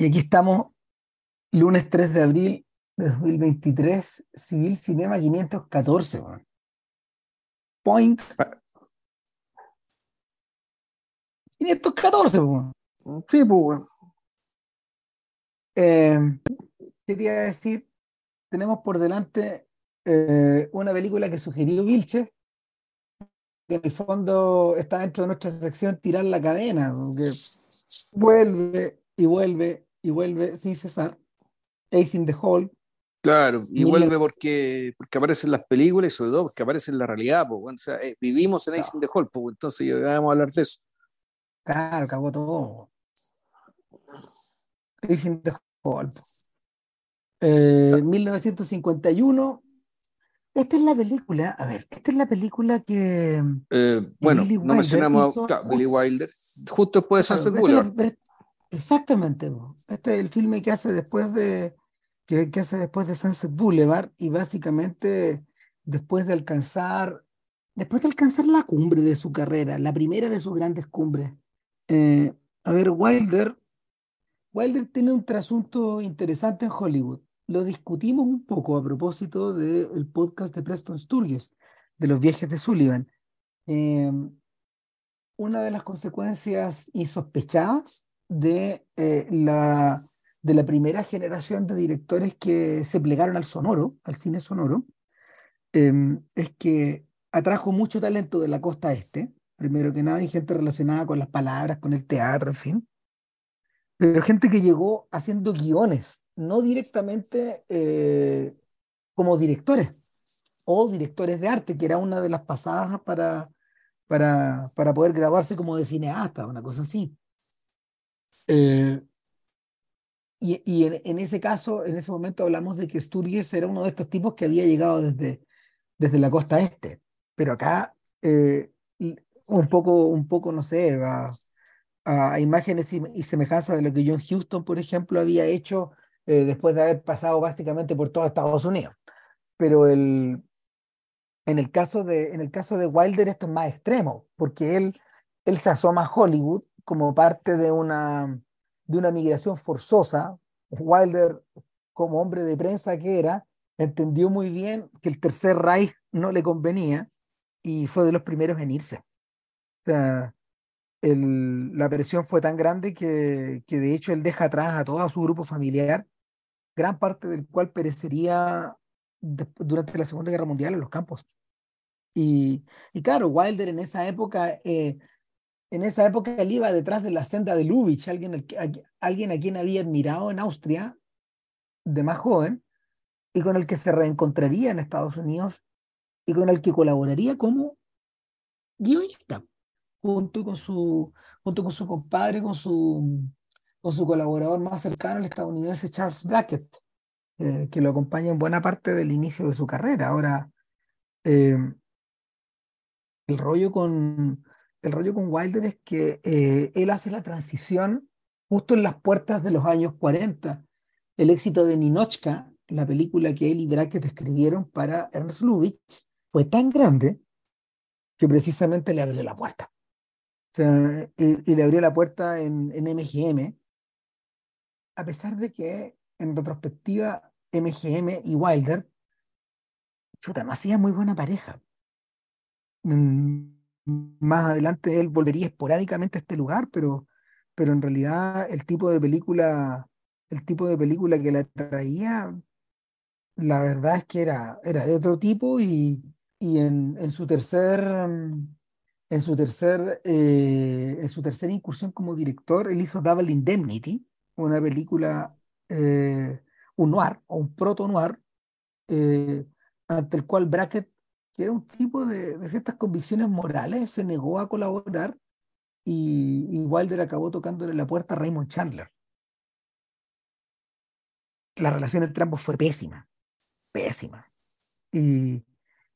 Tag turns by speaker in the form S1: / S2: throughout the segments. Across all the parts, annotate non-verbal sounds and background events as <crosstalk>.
S1: Y aquí estamos, lunes 3 de abril de 2023, Civil Cinema 514. Man. Point. 514, man.
S2: Sí, pues,
S1: eh, ¿Qué te iba a decir? Tenemos por delante eh, una película que sugirió Vilche, que en el fondo está dentro de nuestra sección Tirar la cadena, que vuelve y vuelve y vuelve sin cesar. Ace in the Hall.
S2: Claro, y vuelve porque, porque aparecen las películas y sobre todo porque aparece en la realidad. Pues, bueno, o sea, eh, vivimos en Ace in the Hall, pues, entonces vamos a hablar de eso.
S1: Claro, cagó todo. Ace in the Hall. Eh, 1951. Esta es la película, a ver, esta es la película que.
S2: Eh, bueno, no mencionamos a Billy Wilder, justo después de Sunset Boulevard.
S1: Exactamente. Este es el filme que hace después de que, hace después de Sunset Boulevard y básicamente después de alcanzar después de alcanzar la cumbre de su carrera, la primera de sus grandes cumbres. Eh, a ver, Wilder Wilder tiene un trasunto interesante en Hollywood. Lo discutimos un poco a propósito del podcast de Preston Sturges, de los viajes de Sullivan. Eh, una de las consecuencias insospechadas de, eh, la, de la primera generación de directores que se plegaron al sonoro, al cine sonoro, em, es que atrajo mucho talento de la costa este, primero que nada, y gente relacionada con las palabras, con el teatro, en fin, pero gente que llegó haciendo guiones, no directamente eh, como directores o directores de arte, que era una de las pasadas para, para, para poder graduarse como de cineasta, una cosa así. Eh, y, y en, en, ese caso, en ese momento hablamos de que Sturges era uno de estos tipos que había llegado desde, desde la costa este, pero acá eh, un poco, un poco, no sé, a, a imágenes y, y, semejanzas de lo que John Houston, por ejemplo, había hecho eh, después de haber pasado básicamente por todo Estados Unidos. Pero el, en, el caso de, en el caso de Wilder esto es más extremo, porque él, él se asoma a Hollywood como parte de una, de una migración forzosa. Wilder, como hombre de prensa que era, entendió muy bien que el Tercer Reich no le convenía y fue de los primeros en irse. La presión fue tan grande que, de hecho él deja atrás a todo su grupo familiar, gran parte del cual perecería durante la Segunda Guerra Mundial en los campos. Y, y claro, Wilder en esa época eh, en esa época él iba detrás de la senda de Lubitsch, alguien, a, quien había admirado en Austria de más joven y con el que se reencontraría en Estados Unidos y con el que colaboraría como guionista, junto con su, junto con su compadre, con su, con su colaborador más cercano, el estadounidense Charles Blackett, eh, que lo acompaña en buena parte del inicio de su carrera. Ahora, eh, el rollo con, el rollo con Wilder es que eh, él hace la transición justo en las puertas de los años 40. El éxito de Ninochka, la película que él y Brackett escribieron para Ernst Lubitsch, fue tan grande que precisamente le abrió la puerta. O sea, y, y le abrió la puerta en, MGM, a pesar de que en retrospectiva MGM y Wilder, chuta, no hacía muy buena pareja. Mm, más adelante él volvería esporádicamente a este lugar, pero, pero en realidad el tipo de película, el tipo de película que la traía, la verdad es que era, era de otro tipo y, y en, en su tercer en su tercer eh, en su tercera incursión como director, él hizo Double Indemnity, una película eh, un noir o un proto noir eh, ante el cual Brackett que era un tipo de, de, ciertas convicciones morales, se negó a colaborar y, Wilder acabó tocándole la puerta a Raymond Chandler. La relación entre ambos fue pésima, pésima. Y,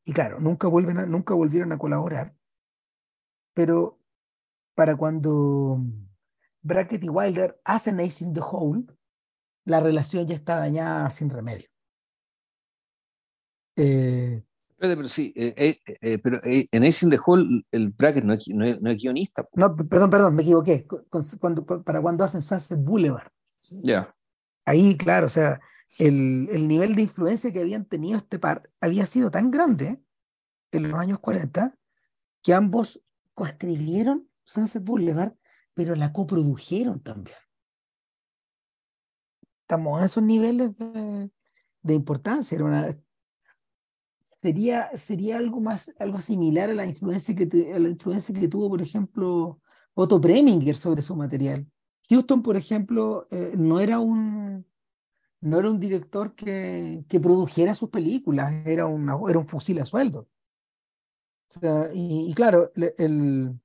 S1: y claro, nunca, vuelven a, nunca volvieron a colaborar, pero para cuando Brackett y Wilder hacen Ace in the Hole, la relación ya está dañada sin remedio.
S2: Eh, pero sí, eh, eh, eh, pero en Ace in the Hall el Brackett no es, no es, no es guionista.
S1: No, perdón, perdón, me equivoqué. Cuando, para cuando hacen Sunset Boulevard.
S2: Ya.
S1: Ahí, claro, o sea, el, el nivel de influencia que habían tenido este par había sido tan grande en los años 40 que ambos coescribieron Sunset Boulevard, pero la coprodujeron también. Estamos a esos niveles de, de importancia. Era una, sería, sería algo más, algo similar a la influencia que, a la influencia que tuvo, por ejemplo, Otto Preminger sobre su material. Houston, por ejemplo, eh, no era un no era un director que, que produjera sus películas, era, una, era un fusil a sueldo. O sea, y, claro, el,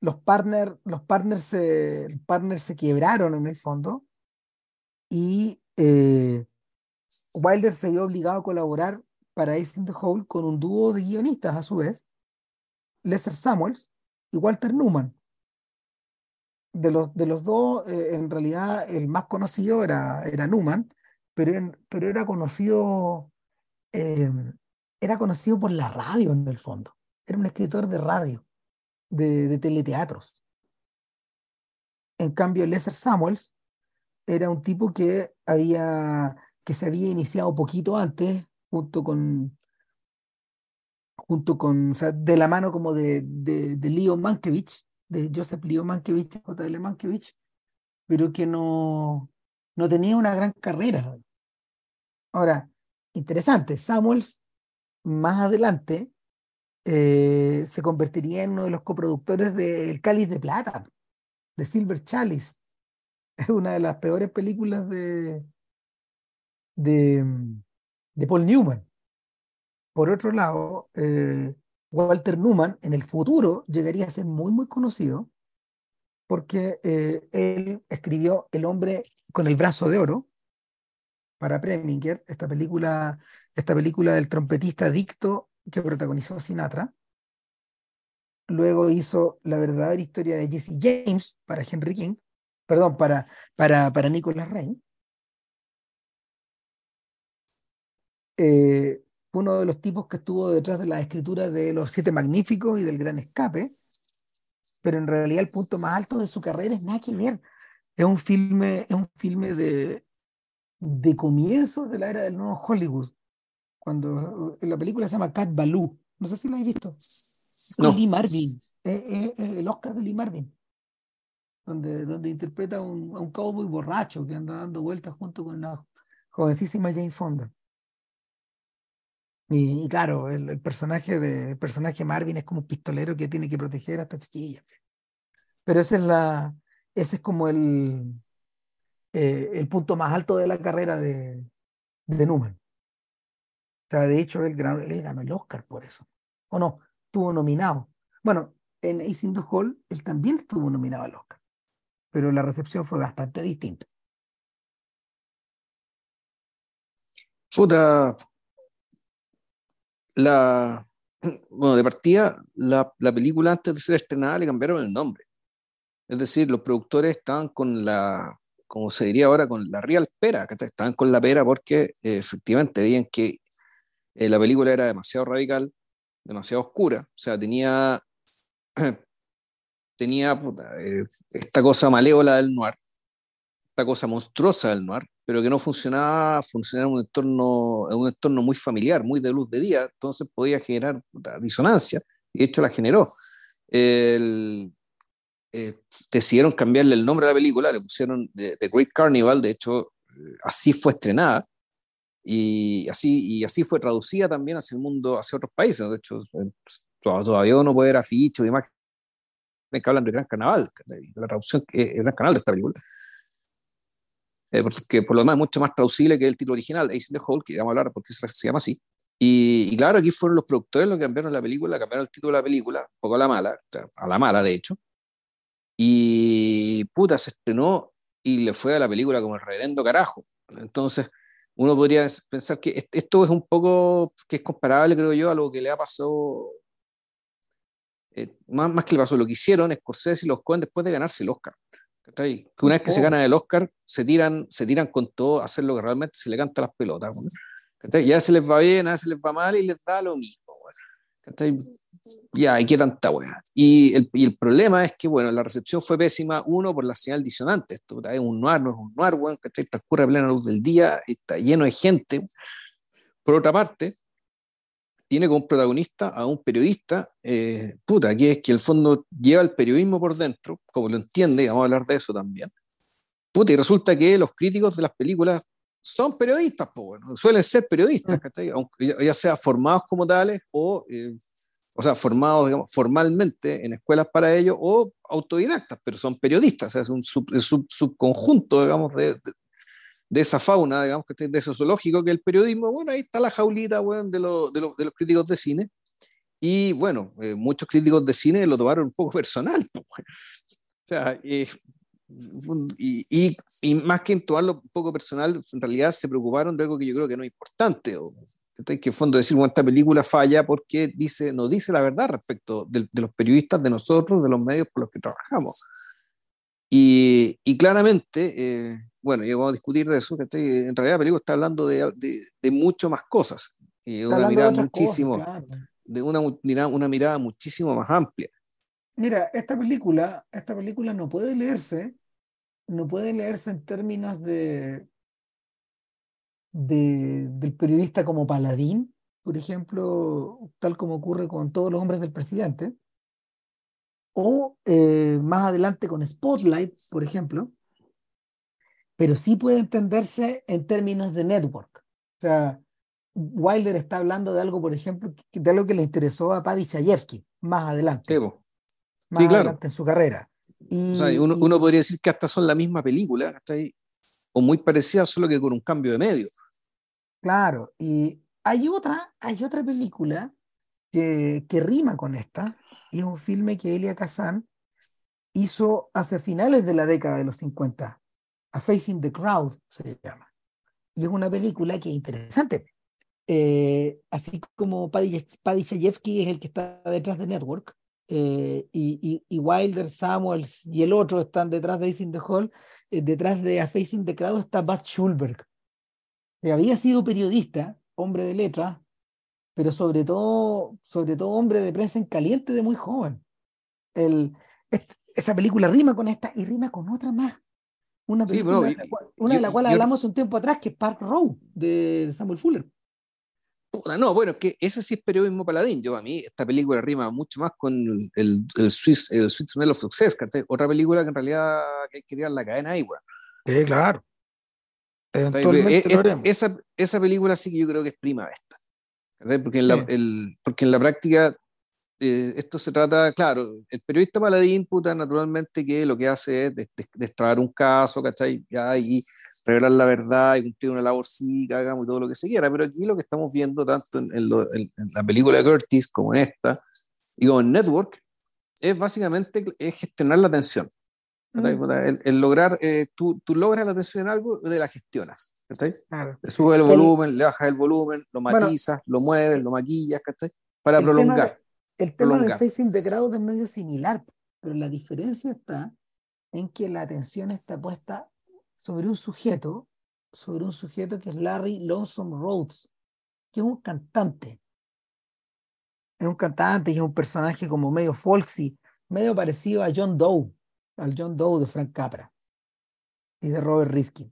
S1: los partners los partners se, partners se quebraron en el fondo y eh, Wilder se vio obligado a colaborar para Ace in the Hole con un dúo de guionistas a su vez, Lester Samuels y Walter Newman. De los, de los dos, eh, en realidad el más conocido era, era Newman, pero, pero era conocido eh, era conocido por la radio en el fondo. Era un escritor de radio, de, de teleteatros. En cambio, Lester Samuels era un tipo que había que se había iniciado poquito antes junto con, junto con, o sea, de la mano como de, de, de Leo Mankiewicz, de Joseph Leo Mankiewicz, J.L. Mankiewicz, pero que no, no tenía una gran carrera. Ahora, interesante, Samuels más adelante eh, se convertiría en uno de los coproductores de El Cáliz de Plata, de Silver Chalice. <laughs> Es una de las peores películas de, de, de Paul Newman. Por otro lado, eh, Walter Newman en el futuro llegaría a ser muy, muy conocido porque eh, él escribió El hombre con el brazo de oro para Preminger, esta película, esta película del trompetista adicto que protagonizó Sinatra. Luego hizo La verdadera historia de Jesse James para Henry King, perdón, para, para, para Nicholas Rain. Eh, uno de los tipos que estuvo detrás de la escritura de Los Siete Magníficos y del Gran Escape, pero en realidad el punto más alto de su carrera es nada que ver. Es un filme, es un filme de, de comienzos de la era del nuevo Hollywood, cuando la película se llama Cat Baloo. No sé si la habéis visto. No. Lee Marvin, el Oscar de Lee Marvin, donde, donde interpreta a un, a un cowboy borracho que anda dando vueltas junto con la jovencísima Jane Fonda. Y, claro, el, personaje de el personaje Marvin es como un pistolero que tiene que proteger a esta chiquilla. Pero ese es la, ese es como el, eh, el punto más alto de la carrera de, de Newman. O sea, de hecho, él, él, ganó el Oscar por eso. ¿O no? Estuvo nominado. Bueno, en Ace in the Hall, él también estuvo nominado al Oscar. Pero la recepción fue bastante distinta.
S2: Puta, la, bueno, de partida, la, la, película antes de ser estrenada le cambiaron el nombre. Es decir, los productores estaban con la, como se diría ahora, con la real pera, que estaban con la pera porque eh, efectivamente veían que eh, la película era demasiado radical, demasiado oscura, o sea, tenía, <clears throat> tenía eh, esta cosa malévola del noir, esta cosa monstruosa del noir, pero que no funcionaba, funcionaba en un entorno, en un entorno muy familiar, muy de luz de día, entonces podía generar disonancia, y de hecho la generó. El, eh, decidieron cambiarle el nombre a la película, le pusieron The, Great Carnival, de hecho eh, así fue estrenada, y así, y así fue traducida también hacia el mundo, hacia otros países, de hecho eh, todavía uno puede ver afiches o imágenes que hablan de Gran Carnaval, de la traducción, el Gran Canal de esta película eh, porque por lo demás es mucho más traducible que el título original, Ace in the Hole, que vamos a hablar porque se, llama así. Y, claro, aquí fueron los productores los que cambiaron la película, cambiaron el título de la película, un poco a la mala, a la mala de hecho. Y puta, se estrenó y le fue a la película como el reverendo carajo. Entonces, uno podría pensar que esto es un poco, que es comparable, creo yo, a lo que le ha pasado, eh, más, que le pasó, lo que hicieron Scorsese y los Coen después de ganarse el Oscar. Que una vez que se gana el Oscar, se tiran, se tiran con todo a hacer lo que realmente se le canta las pelotas. Ya se les va bien, a veces les va mal y les da lo mismo. Ya, ¿y qué tanta weá? Y el, y el, problema es que, bueno, la recepción fue pésima, uno, por la señal disonante. Esto es un noir, no es un noir, weón, ¿cachai? Transcurre a plena luz del día, está lleno de gente. Por otra parte, tiene como protagonista a un periodista, eh, puta, que es que el fondo lleva el periodismo por dentro, como lo entiende, y vamos a hablar de eso también. Puta, y resulta que los críticos de las películas son periodistas, pues, bueno, suelen ser periodistas, mm. ya, sea formados como tales o, eh, o sea, formados digamos, formalmente en escuelas para ello o autodidactas, pero son periodistas, o sea, es un subconjunto, digamos, de, de esa fauna, digamos, que de ese zoológico que el periodismo, bueno, ahí está la jaulita, bueno, de, de, de, los críticos de cine. Y bueno, eh, muchos críticos de cine lo tomaron un poco personal. <laughs> o sea, y, y, y, más que en tomarlo un poco personal, en realidad se preocuparon de algo que yo creo que no es importante. O, que en fondo decir, bueno, esta película falla porque dice, no dice la verdad respecto de, de los periodistas, de nosotros, de los medios por los que trabajamos. Y, y claramente, eh, bueno, y vamos a discutir de eso, que en realidad la película está hablando de, de, mucho más cosas, y una mirada muchísimo, de una, una mirada muchísimo más amplia.
S1: Mira, esta película, esta película no puede leerse, no puede leerse en términos de, de del periodista como paladín, por ejemplo, tal como ocurre con todos los hombres del presidente, o eh, más adelante con Spotlight, por ejemplo, pero sí puede entenderse en términos de network. O sea, Wilder está hablando de algo, por ejemplo, de algo que le interesó a Paddy Chayefsky más adelante.
S2: Sí, más adelante
S1: en su carrera.
S2: Y, uno, uno, podría decir que hasta son la misma película, ahí, o muy parecida, solo que con un cambio de medio.
S1: Claro, y hay otra, hay otra película que, que rima con esta, y es un filme que Elia Kazan hizo hacia finales de la década de los 50, a Facing the Crowd se llama. Y es una película que es interesante. Eh, así como Paddy, Paddy Chayefsky es el que está detrás de Network, eh, y, y, Wilder, Samuels y el otro están detrás de Facing the Hall, eh, detrás de A Facing the Crowd está Bud Schulberg, que había sido periodista, hombre de letras, pero sobre todo, sobre todo hombre de prensa en caliente de muy joven. El, esa película rima con esta y rima con otra más. Una, película, una de la cual hablamos un tiempo atrás, que es Park Row, de Samuel Fuller.
S2: No, bueno, es que ese sí es periodismo paladín. Yo a mí esta película rima mucho más con el, el, Swiss, el Sweet Smell of Success, otra película que en realidad hay que tirar la cadena ahí, weón.
S1: Sí, claro.
S2: Eventualmente e, e, esa, esa película sí que yo creo que es prima esta. Porque en, la, el, porque en la práctica eh, esto se trata, claro, el periodista paladín, puta, naturalmente que lo que hace es destrabar un caso, ¿cachai? Ya, y revelar la verdad y cumplir una labor cívica, hagamos y todo lo que se quiera, pero aquí lo que estamos viendo tanto en, la película de Curtis como en esta, y como en Network, es básicamente es gestionar la atención. Mm. El, lograr, eh, tú, tú, logras la atención en algo, de la gestionas. ¿cachai? Le subes el volumen, le bajas el volumen, lo matizas, lo mueves, lo maquillas, ¿cachai? Para prolongar.
S1: El tema de Facing the Crowd es medio similar, pero la diferencia está en que la atención está puesta sobre un sujeto, sobre un sujeto que es Larry Lonesome Rhodes, que es un cantante. Es un cantante y es un personaje como medio folksy, medio parecido a John Doe, al John Doe de Frank Capra y de Robert Riskin.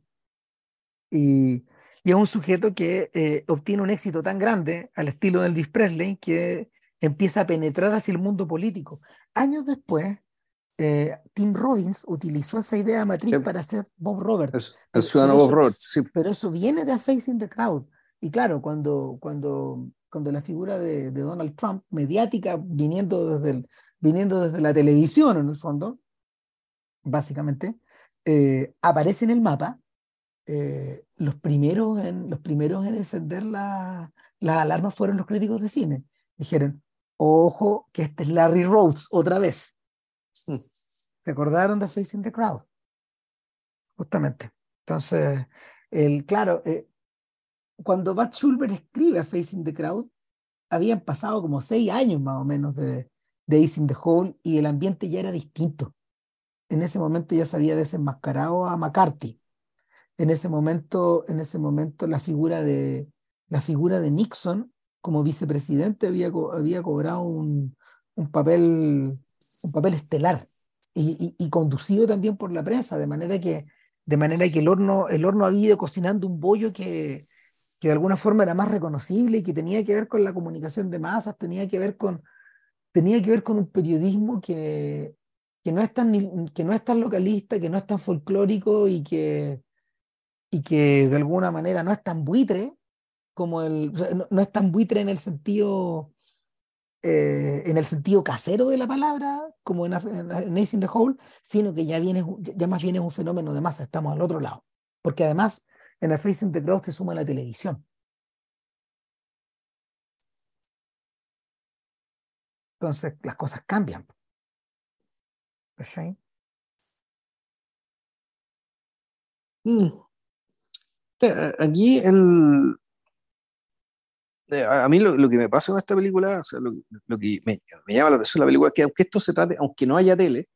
S1: Y, y es un sujeto que eh, obtiene un éxito tan grande al estilo de Elvis Presley que empieza a penetrar hacia el mundo político. Años después, eh, Tim Robbins utilizó esa idea matriz para hacer Bob Roberts.
S2: El, ciudadano Bob Roberts, sí.
S1: Pero eso viene de A Face in the Crowd. Y claro, cuando, cuando, cuando la figura de, Donald Trump, mediática, viniendo desde, el, viniendo desde la televisión en el fondo, básicamente, eh, aparece en el mapa, eh, los, primeros en, los primeros en encender las alarmas fueron los críticos de cine. Dijeron, ojo, que este es Larry Rhodes otra vez. ¿Se mm. acordaron de Facing the Crowd? Justamente. Entonces, el, claro, eh, cuando Bud Schulber escribe a Facing the Crowd, habían pasado como seis años más o menos de, de Ace in the Hole y el ambiente ya era distinto. En ese momento ya se había desenmascarado a McCarthy. En ese momento, en ese momento la figura de, la figura de Nixon como vicepresidente había, había cobrado un, un, papel, un papel estelar y, conducido también por la prensa, de manera que, de manera que el, horno, el horno había ido cocinando un bollo que, que de alguna forma era más reconocible y que tenía que ver con la comunicación de masas, tenía que ver con, tenía que ver con un periodismo que, que, no, es tan, que no es tan localista, que no es tan folclórico y que, y que de alguna manera no es tan buitre como el, no, es tan buitre en el sentido eh, en el sentido casero de la palabra, como en, en, in the Hole, sino que ya, viene, ya más bien es un fenómeno de masa, estamos al otro lado. Porque además en A Face in the Cross se suma la televisión. Entonces las cosas cambian.
S2: Mm. Aquí el, eh, a mí lo, que me pasa en esta película, o sea, lo, que me, llama la atención de la película es que aunque esto se trate, aunque no haya tele,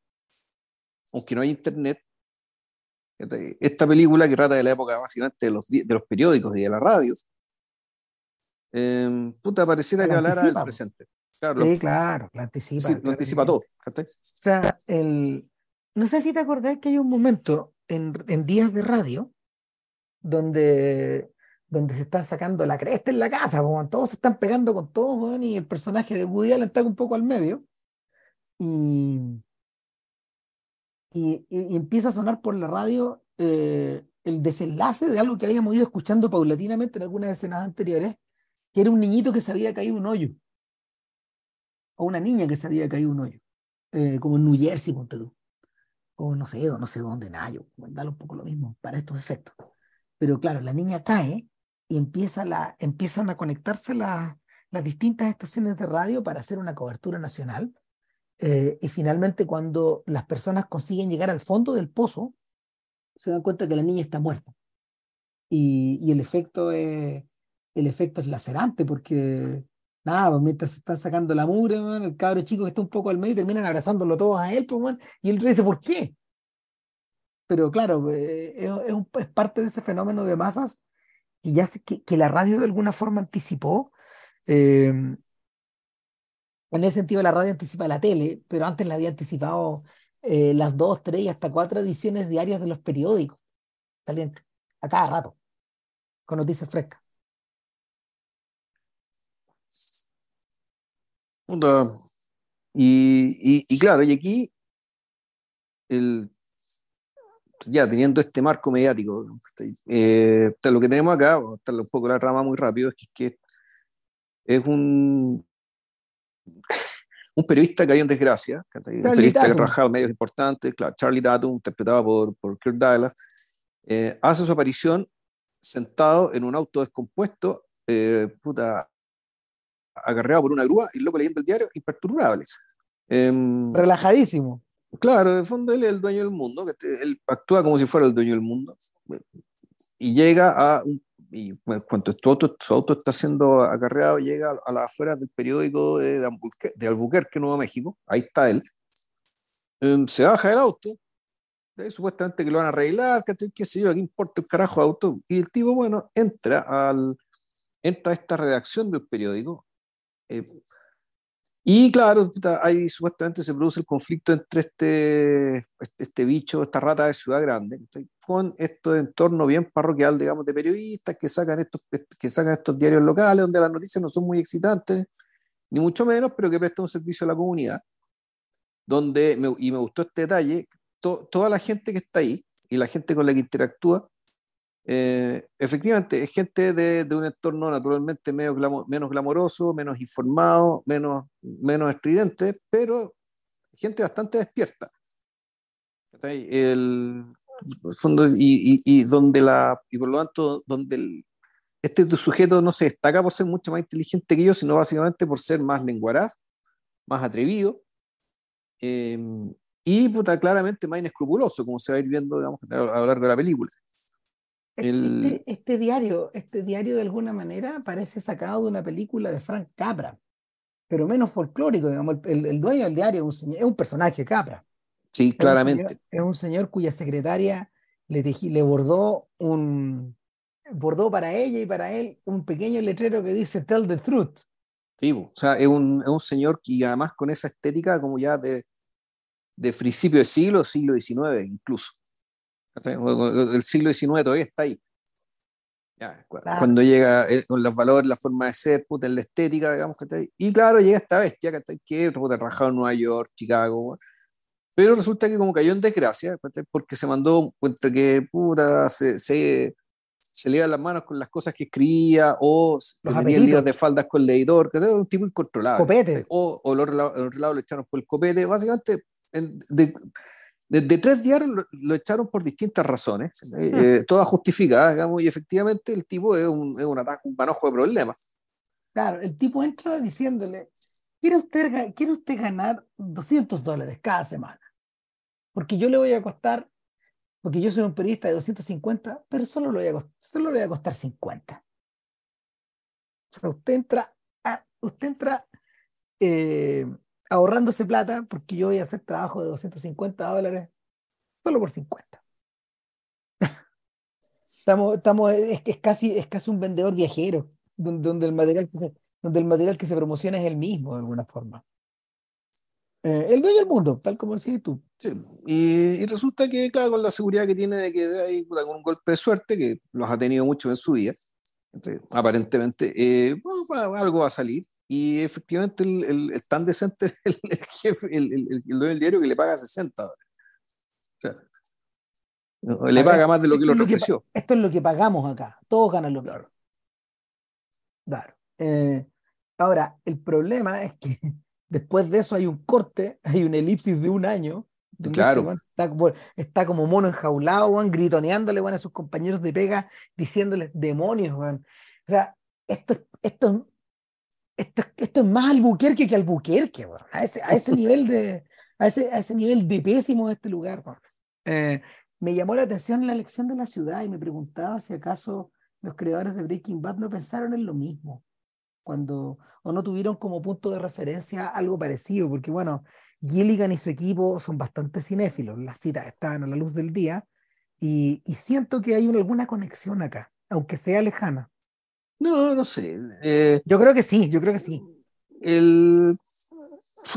S2: aunque no haya internet, esta película que trata de la época básicamente de los, de los periódicos y de la radio, eh, puta, pareciera que hablara del presente.
S1: Claro, sí, claro, lo anticipa. Sí,
S2: lo anticipa todo.
S1: O sea, el, no sé si te acordás que hay un momento en, en días de radio donde, donde se están sacando la cresta en la casa, como todos se están pegando con todos, y el personaje de Woody Allen está un poco al medio. Y, y, empieza a sonar por la radio eh, el desenlace de algo que habíamos ido escuchando paulatinamente en algunas escenas anteriores, que era un niñito que se había caído un hoyo, o una niña que se había caído un hoyo, eh, como en New Jersey, ponte tú, o no sé, no sé dónde, Nayo, dale un poco lo mismo para estos efectos. Pero claro, la niña cae y empieza la, empiezan a conectarse las distintas estaciones de radio para hacer una cobertura nacional eh, y finalmente cuando las personas consiguen llegar al fondo del pozo, se dan cuenta que la niña está muerta. Y, y el, efecto es, el efecto es lacerante porque, nada, pues, mientras se están sacando la mugre, el cabro chico que está un poco al medio terminan abrazándolo todos a él, pues, y él dice, ¿por qué? Pero claro, eh, es, es, parte de ese fenómeno de masas y ya sé que, que la radio de alguna forma anticipó. Eh, en ese sentido, la radio anticipa la tele, pero antes la había anticipado eh, las dos, tres y hasta cuatro ediciones diarias de los periódicos. Salían a cada rato, con noticias frescas.
S2: Y, y, claro, y aquí, el, ya teniendo este marco mediático, eh, lo que tenemos acá, un poco la rama muy rápido, es que es un, un periodista que hay en desgracia, un periodista que ha trabajado en medios importantes, claro, Charlie Tatum, interpretado por, por Kirk Douglas, eh, hace su aparición sentado en un auto descompuesto, eh, puta, agarreado por una grúa y loco leyendo el diario, imperturbable.
S1: Em, Relajadísimo.
S2: Claro, en el fondo él es el dueño del mundo, que él actúa como si fuera el dueño del mundo. Y llega a y cuando su auto, su auto, está siendo acarreado, llega a las afueras del periódico de, de, Albuquerque, Nuevo México, ahí está él, em, se baja del auto, supuestamente que lo van a arreglar, qué sé yo, qué importa el carajo de auto, y el tipo, bueno, entra, al, entra a esta redacción del periódico, eh, y claro, ahí supuestamente se produce el conflicto entre este, este bicho, esta rata de ciudad grande, con este entorno bien parroquial, digamos, de periodistas que sacan, estos, que sacan estos diarios locales donde las noticias no son muy excitantes, ni mucho menos, pero que prestan un servicio a la comunidad. Donde, y me gustó este detalle, toda la gente que está ahí y la gente con la que interactúa eh, efectivamente, es gente de, de, un entorno naturalmente menos, menos glamoroso, menos informado, menos, menos estridente, pero gente bastante despierta. El, fondo, y, y, donde la, y por lo tanto, donde el, este sujeto no se destaca por ser mucho más inteligente que yo, sino básicamente por ser más lenguaraz, más atrevido, eh, y puta, claramente más inescrupuloso, como se va a ir viendo digamos, a lo largo de la película.
S1: Este, este, diario, este diario de alguna manera parece sacado de una película de Frank Capra, pero menos folclórico, digamos, el, dueño del diario es un, es un personaje Capra.
S2: Sí, claramente.
S1: Es un, señor, cuya secretaria le, le bordó un, bordó para ella y para él un pequeño letrero que dice Tell the Truth.
S2: Sí, o sea, es un, es un señor que además con esa estética como ya de, de principio de siglo, siglo XIX incluso. El siglo XIX todavía está ahí. Cuando llega eh, con los valores, la forma de ser, puta, en la estética, digamos, que Y claro, llega esta bestia, que que puta, rajado en Nueva York, Chicago, pero resulta que como cayó en desgracia, porque se mandó, entre que puta, se, se, se le iban las manos con las cosas que escribía, o se metía de faldas con el editor, que era un tipo incontrolable.
S1: Copete.
S2: O, o el, otro lado, el otro lado lo echaron por el copete, básicamente de, de, tres diarios lo, echaron por distintas razones, eh, eh, todas justificadas, digamos, y efectivamente el tipo es un, es un, un manojo de problemas.
S1: Claro, el tipo entra diciéndole, ¿quiere usted, ¿quiere usted ganar 200 dólares cada semana? Porque yo le voy a costar, porque yo soy un periodista de 250, pero solo le voy a costar, solo le voy a costar 50. O sea, usted entra, usted entra eh, ahorrándose plata porque yo voy a hacer trabajo de 250 dólares solo por 50. estamos, estamos, es, es, casi, es casi un vendedor viajero, donde, donde, el material que se, donde el material que se promociona es el mismo de alguna forma. Eh, el dueño del mundo, tal como decís tú.
S2: Sí. Y, y, resulta que, claro, con la seguridad que tiene de que hay un golpe de suerte, que los ha tenido mucho en su vida, aparentemente, eh, algo va a salir. Y efectivamente, el, tan decente <laughs> el, el jefe, el, dueño del diario que le paga 60 dólares. O sea, le paga más de lo que lo ofreció.
S1: esto es lo que pagamos acá. Todos ganan lo peor. Claro. Eh, ahora, el problema es que <laughs> después de eso hay un corte, hay una elipsis de un año.
S2: claro.
S1: está, como, está, como, mono enjaulado, van gritoneándole a sus compañeros de pega, diciéndoles demonios. O sea, esto, esto esto, esto es más Albuquerque que Albuquerque, a, ese, a ese nivel de a ese, a ese nivel de pésimo de este lugar. Eh, me llamó la atención la elección de la ciudad y me preguntaba si acaso los creadores de Breaking Bad no pensaron en lo mismo cuando o no tuvieron como punto de referencia algo parecido, porque bueno, Gilligan y su equipo son bastante cinéfilos, las citas estaban a la luz del día y, y siento que hay una, alguna conexión acá, aunque sea lejana.
S2: No, no sé. Eh,
S1: yo creo que sí, yo creo que sí.
S2: El,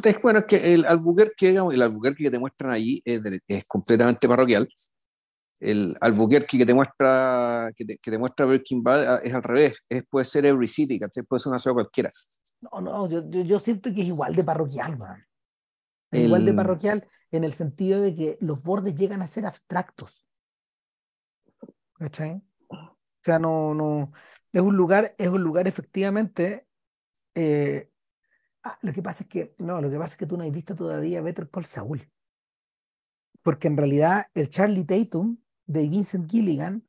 S2: es bueno que el Albuquerque, digamos, el Albuquerque que te muestran allí es, es completamente parroquial. El Albuquerque que te muestra que te, que te muestra Breaking Bad ah, es al revés, es, puede ser every city, puede ser una ciudad cualquiera.
S1: No, no, yo, yo, yo siento que es igual de parroquial, man. Es igual de parroquial en el sentido de que los bordes llegan a ser abstractos. ¿Cachai? O sea, no, no, es un lugar, es un lugar efectivamente. Eh, ah, lo que pasa es que, no, lo que pasa es que tú no has visto todavía Better Call Saul. Porque en realidad el Charlie Tatum de Vincent Gilligan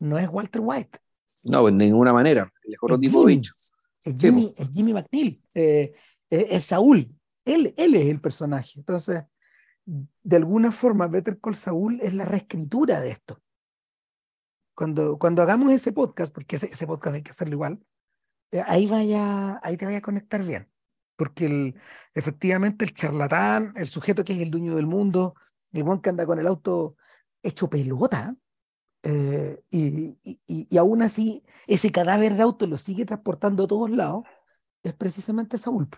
S1: no es Walter White.
S2: No, de ninguna manera. El es tipo
S1: Jimmy, Es Jimmy, es Jimmy McNeil. Eh, es, Saúl. Él, él es el personaje. Entonces, de alguna forma, Better Call Saul es la reescritura de esto cuando, cuando hagamos ese podcast, porque ese, ese podcast hay que hacerlo igual, eh, ahí, vaya, ahí te vaya a conectar bien. Porque el, efectivamente el charlatán, el sujeto que es el dueño del mundo, el buen que anda con el auto hecho pelota, eh, y, y, y, aún así ese cadáver de auto lo sigue transportando a todos lados, es precisamente Saúl,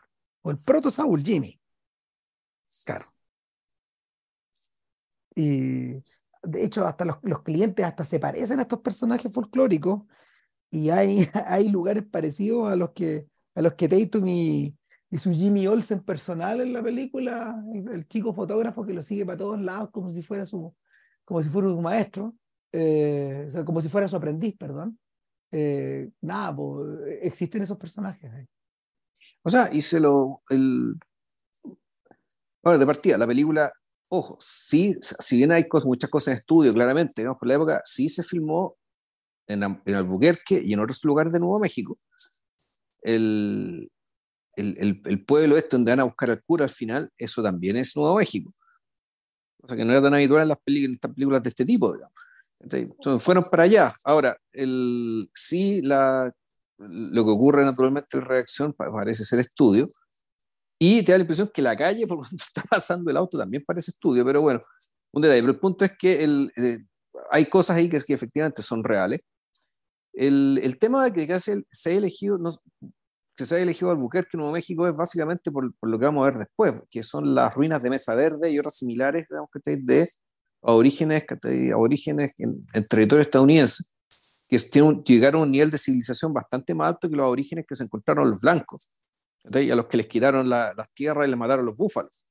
S1: o el proto Saúl, Jimmy. Claro. Y, de hecho, hasta los, los, clientes hasta se parecen a estos personajes folclóricos y hay, <laughs> hay lugares parecidos a los que, a los que Tatum y, y su Jimmy Olsen personal en la película, el, chico fotógrafo que lo sigue para todos lados como si fuera su, como si fuera su maestro, eh, o sea, como si fuera su aprendiz, perdón. Eh, nada, pues, existen esos personajes.
S2: O sea, y se lo. El... Bueno, de partida, la película ojo, sí, si bien hay muchas cosas en estudio, claramente, digamos, por la época, sí se filmó en, en Albuquerque y en otros lugares de Nuevo México. El, el, el, pueblo este donde van a buscar al cura al final, eso también es Nuevo México. O sea, que no era tan habitual en las películas, en estas películas de este tipo, digamos. Entonces, fueron para allá. Ahora, el, sí, la, lo que ocurre naturalmente en reacción parece ser estudio, y te da la impresión que la calle, <laughs> por cuando está pasando el auto, también parece estudio, pero bueno, un detalle. Pero el punto es que el, eh, hay cosas ahí que, que, efectivamente son reales. el, el tema de que se, se ha elegido, no, que se haya elegido Albuquerque, Nuevo México, es básicamente por, por, lo que vamos a ver después, que son las ruinas de Mesa Verde y otras similares, digamos, que de orígenes, que orígenes en, en territorio estadounidense, que llegaron a un nivel de civilización bastante más alto que los orígenes que se encontraron los blancos, a los que les quitaron la, las tierras y les mataron los búfalos.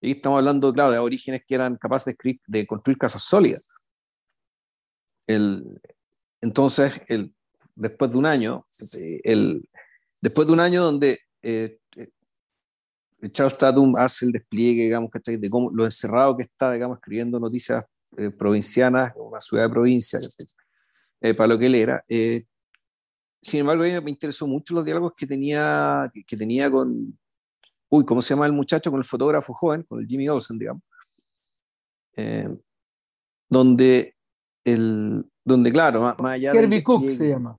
S2: Y estamos hablando, claro, de orígenes que eran capaces de, de construir casas sólidas. El, entonces, el, después de un año, el, después de un año donde eh, eh, Charles Tatum hace el despliegue, digamos, de cómo lo encerrado que está, digamos, escribiendo noticias eh, provincianas, una ciudad de provincia, eh, para lo que él era. Eh, sin embargo, a mí me interesó mucho los diálogos que tenía, que, que, tenía con, uy, ¿cómo se llama el muchacho? Con el fotógrafo joven, con el Jimmy Olsen, digamos. Eh, donde, el, donde, claro, más, más allá
S1: Herbie Cook se llama.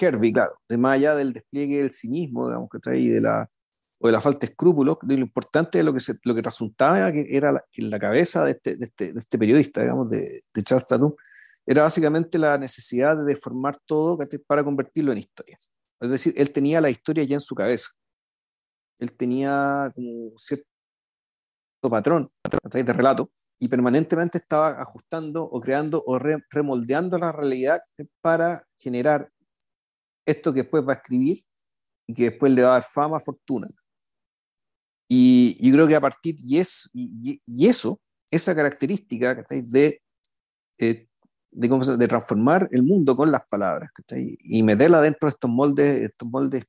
S2: Herbie, claro, de más allá del despliegue del cinismo, digamos, que está ahí, de la, o de la falta de escrúpulos, de lo importante de lo que, se, lo que resultaba que era la, en la cabeza de este, de este, de este periodista, digamos, de, de Charles Tatum, era básicamente la necesidad de deformar todo para convertirlo en historia. Es decir, él tenía la historia ya en su cabeza. Él tenía como cierto patrón de relato y permanentemente estaba ajustando o creando o re, remoldeando la realidad para generar esto que después va a escribir y que después le va a dar fama, fortuna. Y creo que a partir, y eso, esa característica de eh, de, de transformar el mundo con las palabras ¿cachai? y meterla dentro de estos moldes, estos moldes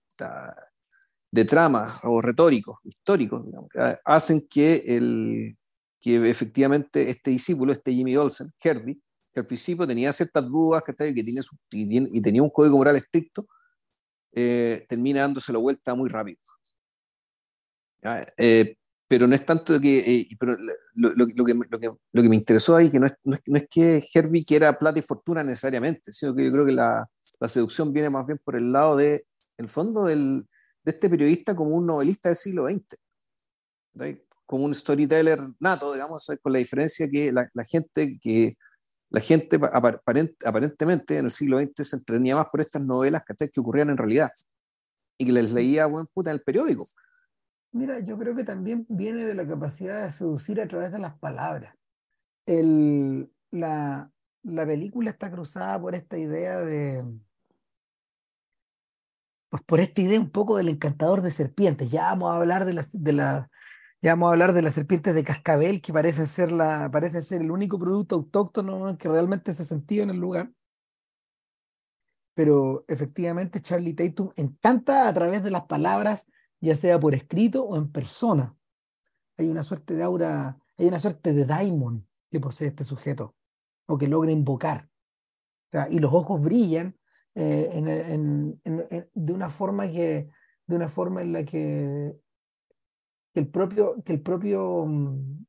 S2: de tramas o retóricos, históricos, digamos, que hacen que, el, que efectivamente este discípulo, este Jimmy Olsen, Herbie, que al principio tenía ciertas dudas ¿cachai? Que tiene su, y, tenía un código moral estricto, eh, termina dándose la vuelta muy rápido. Eh, pero no es tanto que, eh, pero lo, lo, lo, que, lo, que, lo que me interesó ahí, que no es, no es, no es que Herbie quiera plata y fortuna necesariamente, sino que yo creo que la, la seducción viene más bien por el lado de, el fondo del, de este periodista como un novelista del siglo XX, como un storyteller nato, digamos, ¿sí? con la diferencia que la, la, gente que la gente aparent, aparentemente en el siglo XX se entretenía más por estas novelas que, que ocurrían en realidad y que les leía buen puta en el periódico.
S1: Mira, yo creo que también viene de la capacidad de seducir a través de las palabras. El, la, la película está cruzada por esta idea de, pues por esta idea un poco del encantador de serpientes. Ya vamos a hablar de las, de la, ya vamos a hablar de las serpientes de cascabel, que parecen ser, la, parecen ser el único producto autóctono que realmente se sentido en el lugar. Pero efectivamente Charlie Tatum encanta a través de las palabras ya sea por escrito o en persona. Hay una suerte de aura, hay una suerte de daimon que posee este sujeto, o que logra invocar. Y los ojos brillan eh, en, de una forma que, de una forma en la que, el propio, el propio, mm,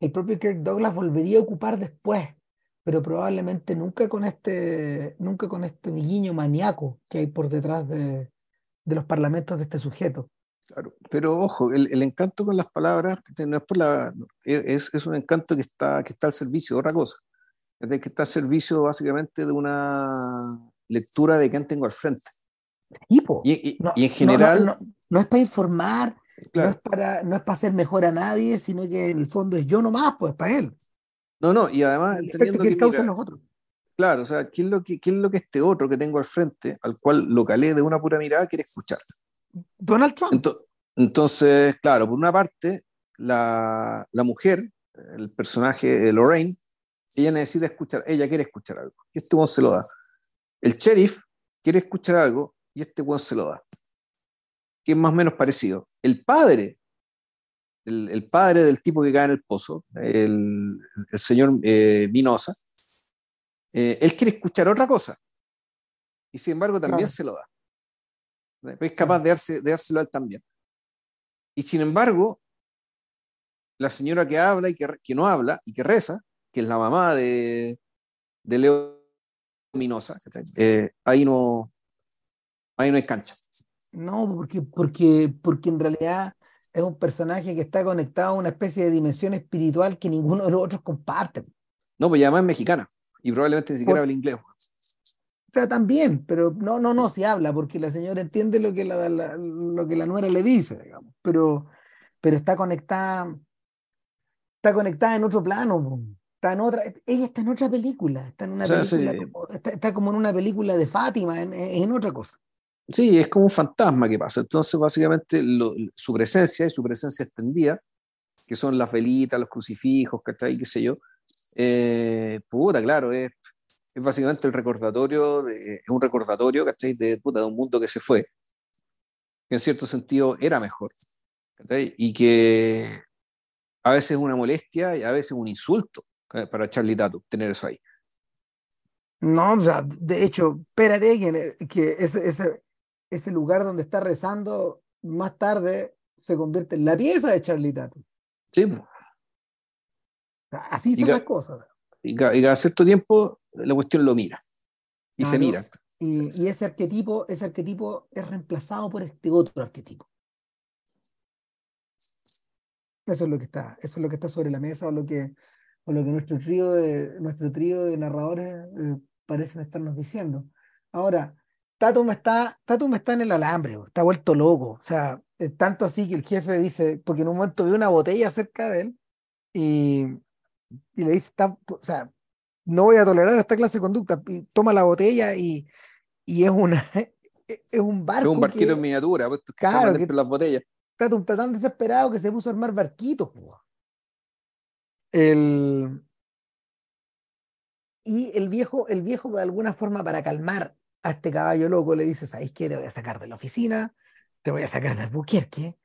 S1: el propio Kirk Douglas volvería a ocupar después, pero probablemente nunca con este, nunca con este guiño maníaco que hay por detrás de, de los parlamentos de este sujeto.
S2: Claro, pero ojo, el, el encanto con las palabras no es, por la, es, es, un encanto que está, que está al servicio de otra cosa. Es de que está al servicio básicamente de una lectura de quien tengo al frente.
S1: Y,
S2: y, no, y en general...
S1: No, no, no, es para informar, claro. no, es para, no es para hacer mejor a nadie, sino que en el fondo es yo nomás, pues para él.
S2: No, no, y además...
S1: El efecto que, que causan los otros.
S2: Claro, o sea, ¿qué es, lo que, ¿qué es lo que este otro que tengo al frente, al cual lo calé de una pura mirada, quiere escuchar?
S1: Donald Trump.
S2: Entonces, entonces claro, por una parte, la, la, mujer, el personaje Lorraine, ella necesita escuchar, ella quiere escuchar algo, y este buen se lo da. El sheriff quiere escuchar algo, y este buen se lo da. Que es más o menos parecido. El padre, el, el padre del tipo que cae en el pozo, el, el señor eh, Minosa, eh, él quiere escuchar otra cosa. Y sin embargo también claro. se lo da. Es capaz de, darse, de dárselo a él también. Y sin embargo, la señora que habla y que, que, no habla y que reza, que es la mamá de, de Leo Minosa, eh, ahí, no, ahí no hay cancha.
S1: No, porque, porque, porque en realidad es un personaje que está conectado a una especie de dimensión espiritual que ninguno de los otros comparte.
S2: No, pues además es mexicana y probablemente ni siquiera habla inglés.
S1: sea, también, pero no, no, no, si habla, porque la señora entiende lo que la, lo que la nuera le dice, digamos, pero, pero está conectada, está conectada en otro plano, está en otra, ella está en otra película, está en una película, está, como en una película de Fátima, en, en, otra cosa.
S2: Sí, es como un fantasma que pasa. Entonces, básicamente, su presencia y su presencia extendida, que son las velitas, los crucifijos, ¿cachai? qué sé yo, eh, puta, claro, es, es básicamente el recordatorio, de, es un recordatorio, ¿cachai? De, puta, de un mundo que se fue, que en cierto sentido era mejor, ¿cachai? Y que a veces es una molestia y a veces un insulto para Charlie Tatum tener eso ahí.
S1: No, o sea, de hecho, espérate que, que ese, ese, ese lugar donde está rezando más tarde se convierte en la pieza de Charlie Tatum.
S2: Sí.
S1: Así son las cosas.
S2: Y cada, cierto tiempo la cuestión lo mira. Y se mira.
S1: Y, ese arquetipo, ese arquetipo es reemplazado por este otro arquetipo. Eso es lo que está, eso es lo que está sobre la mesa, o lo que, o lo que nuestro trío de, nuestro trío de narradores eh, parecen estarnos diciendo. Ahora, Tatum está, Tatum está en el alambre, está vuelto loco. O sea, tanto así que el jefe dice, porque en un momento ve una botella cerca de él y, y le dice, o sea, no voy a tolerar esta clase de conducta. Y toma la botella y, y es una <laughs> es un barco.
S2: Es un barquito en miniatura, pues, que claro, que las botellas.
S1: Tatum está tan desesperado que se puso a armar barquitos. El, y el viejo, el viejo de alguna forma para calmar a este caballo loco le dice, ¿sabes qué? Te voy a sacar de la oficina, te voy a sacar de Albuquerque.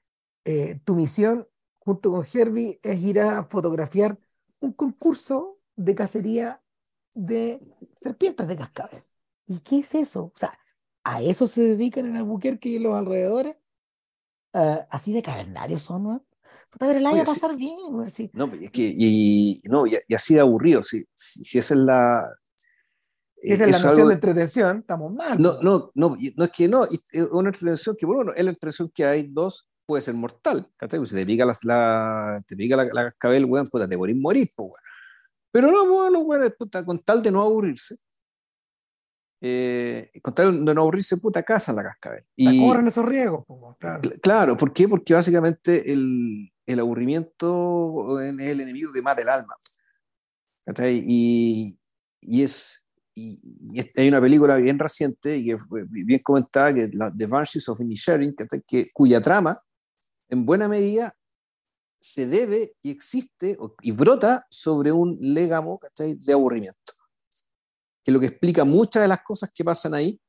S1: Eh, tu misión, junto con Herbie, es ir a fotografiar un concurso de cacería de serpientes de cascabel. ¿Y qué es eso? O sea, ¿a eso se dedican en Albuquerque y en los alrededores? Uh, así de cavernarios son, ¿no? Pero el a pasar bien.
S2: No, es que, y, no, y, así de aburrido, si, si, esa es la,
S1: esa es la noción de entretención, estamos mal.
S2: No, no, no, no es que no, es una entretención que, bueno, es la entretención que hay dos, puede ser mortal, ¿cachai? Pues si te pica la, la, te pica la, la cascabel, weón, puta, te morir, morir, pues, Pero no, bueno, bueno, puta, con tal de no aburrirse, eh, con tal de no aburrirse, puta, casa la cascabel.
S1: Y corren esos riesgos, pues,
S2: claro. Claro, ¿por qué? Porque básicamente el, el aburrimiento es el enemigo que mata el alma. ¿cachai? Y, y es y, hay una película bien reciente y que fue bien comentada, que la The Banshees of Inisherin, que, cuya trama, en buena medida, se debe y existe y brota sobre un legamo de aburrimiento. Que lo que explica muchas de las cosas que pasan ahí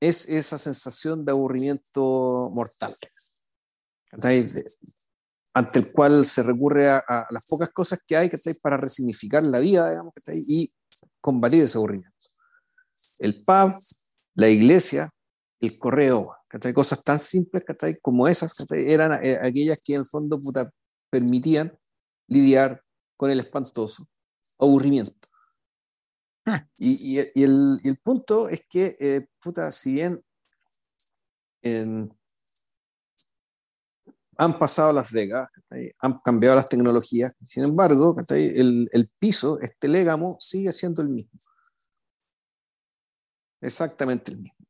S2: es esa sensación de aburrimiento mortal. Ante el cual se recurre a, las pocas cosas que hay para resignificar la vida, y combatir ese aburrimiento. El pub, la iglesia, el correo, hay cosas tan simples como esas eran eh, aquellas que en el fondo permitían lidiar con el espantoso aburrimiento. Ah. Y, el, punto es que, eh, puta, si bien han pasado las décadas, han cambiado las tecnologías, sin embargo, el, el, piso, este légamo, sigue siendo el mismo. Exactamente el mismo.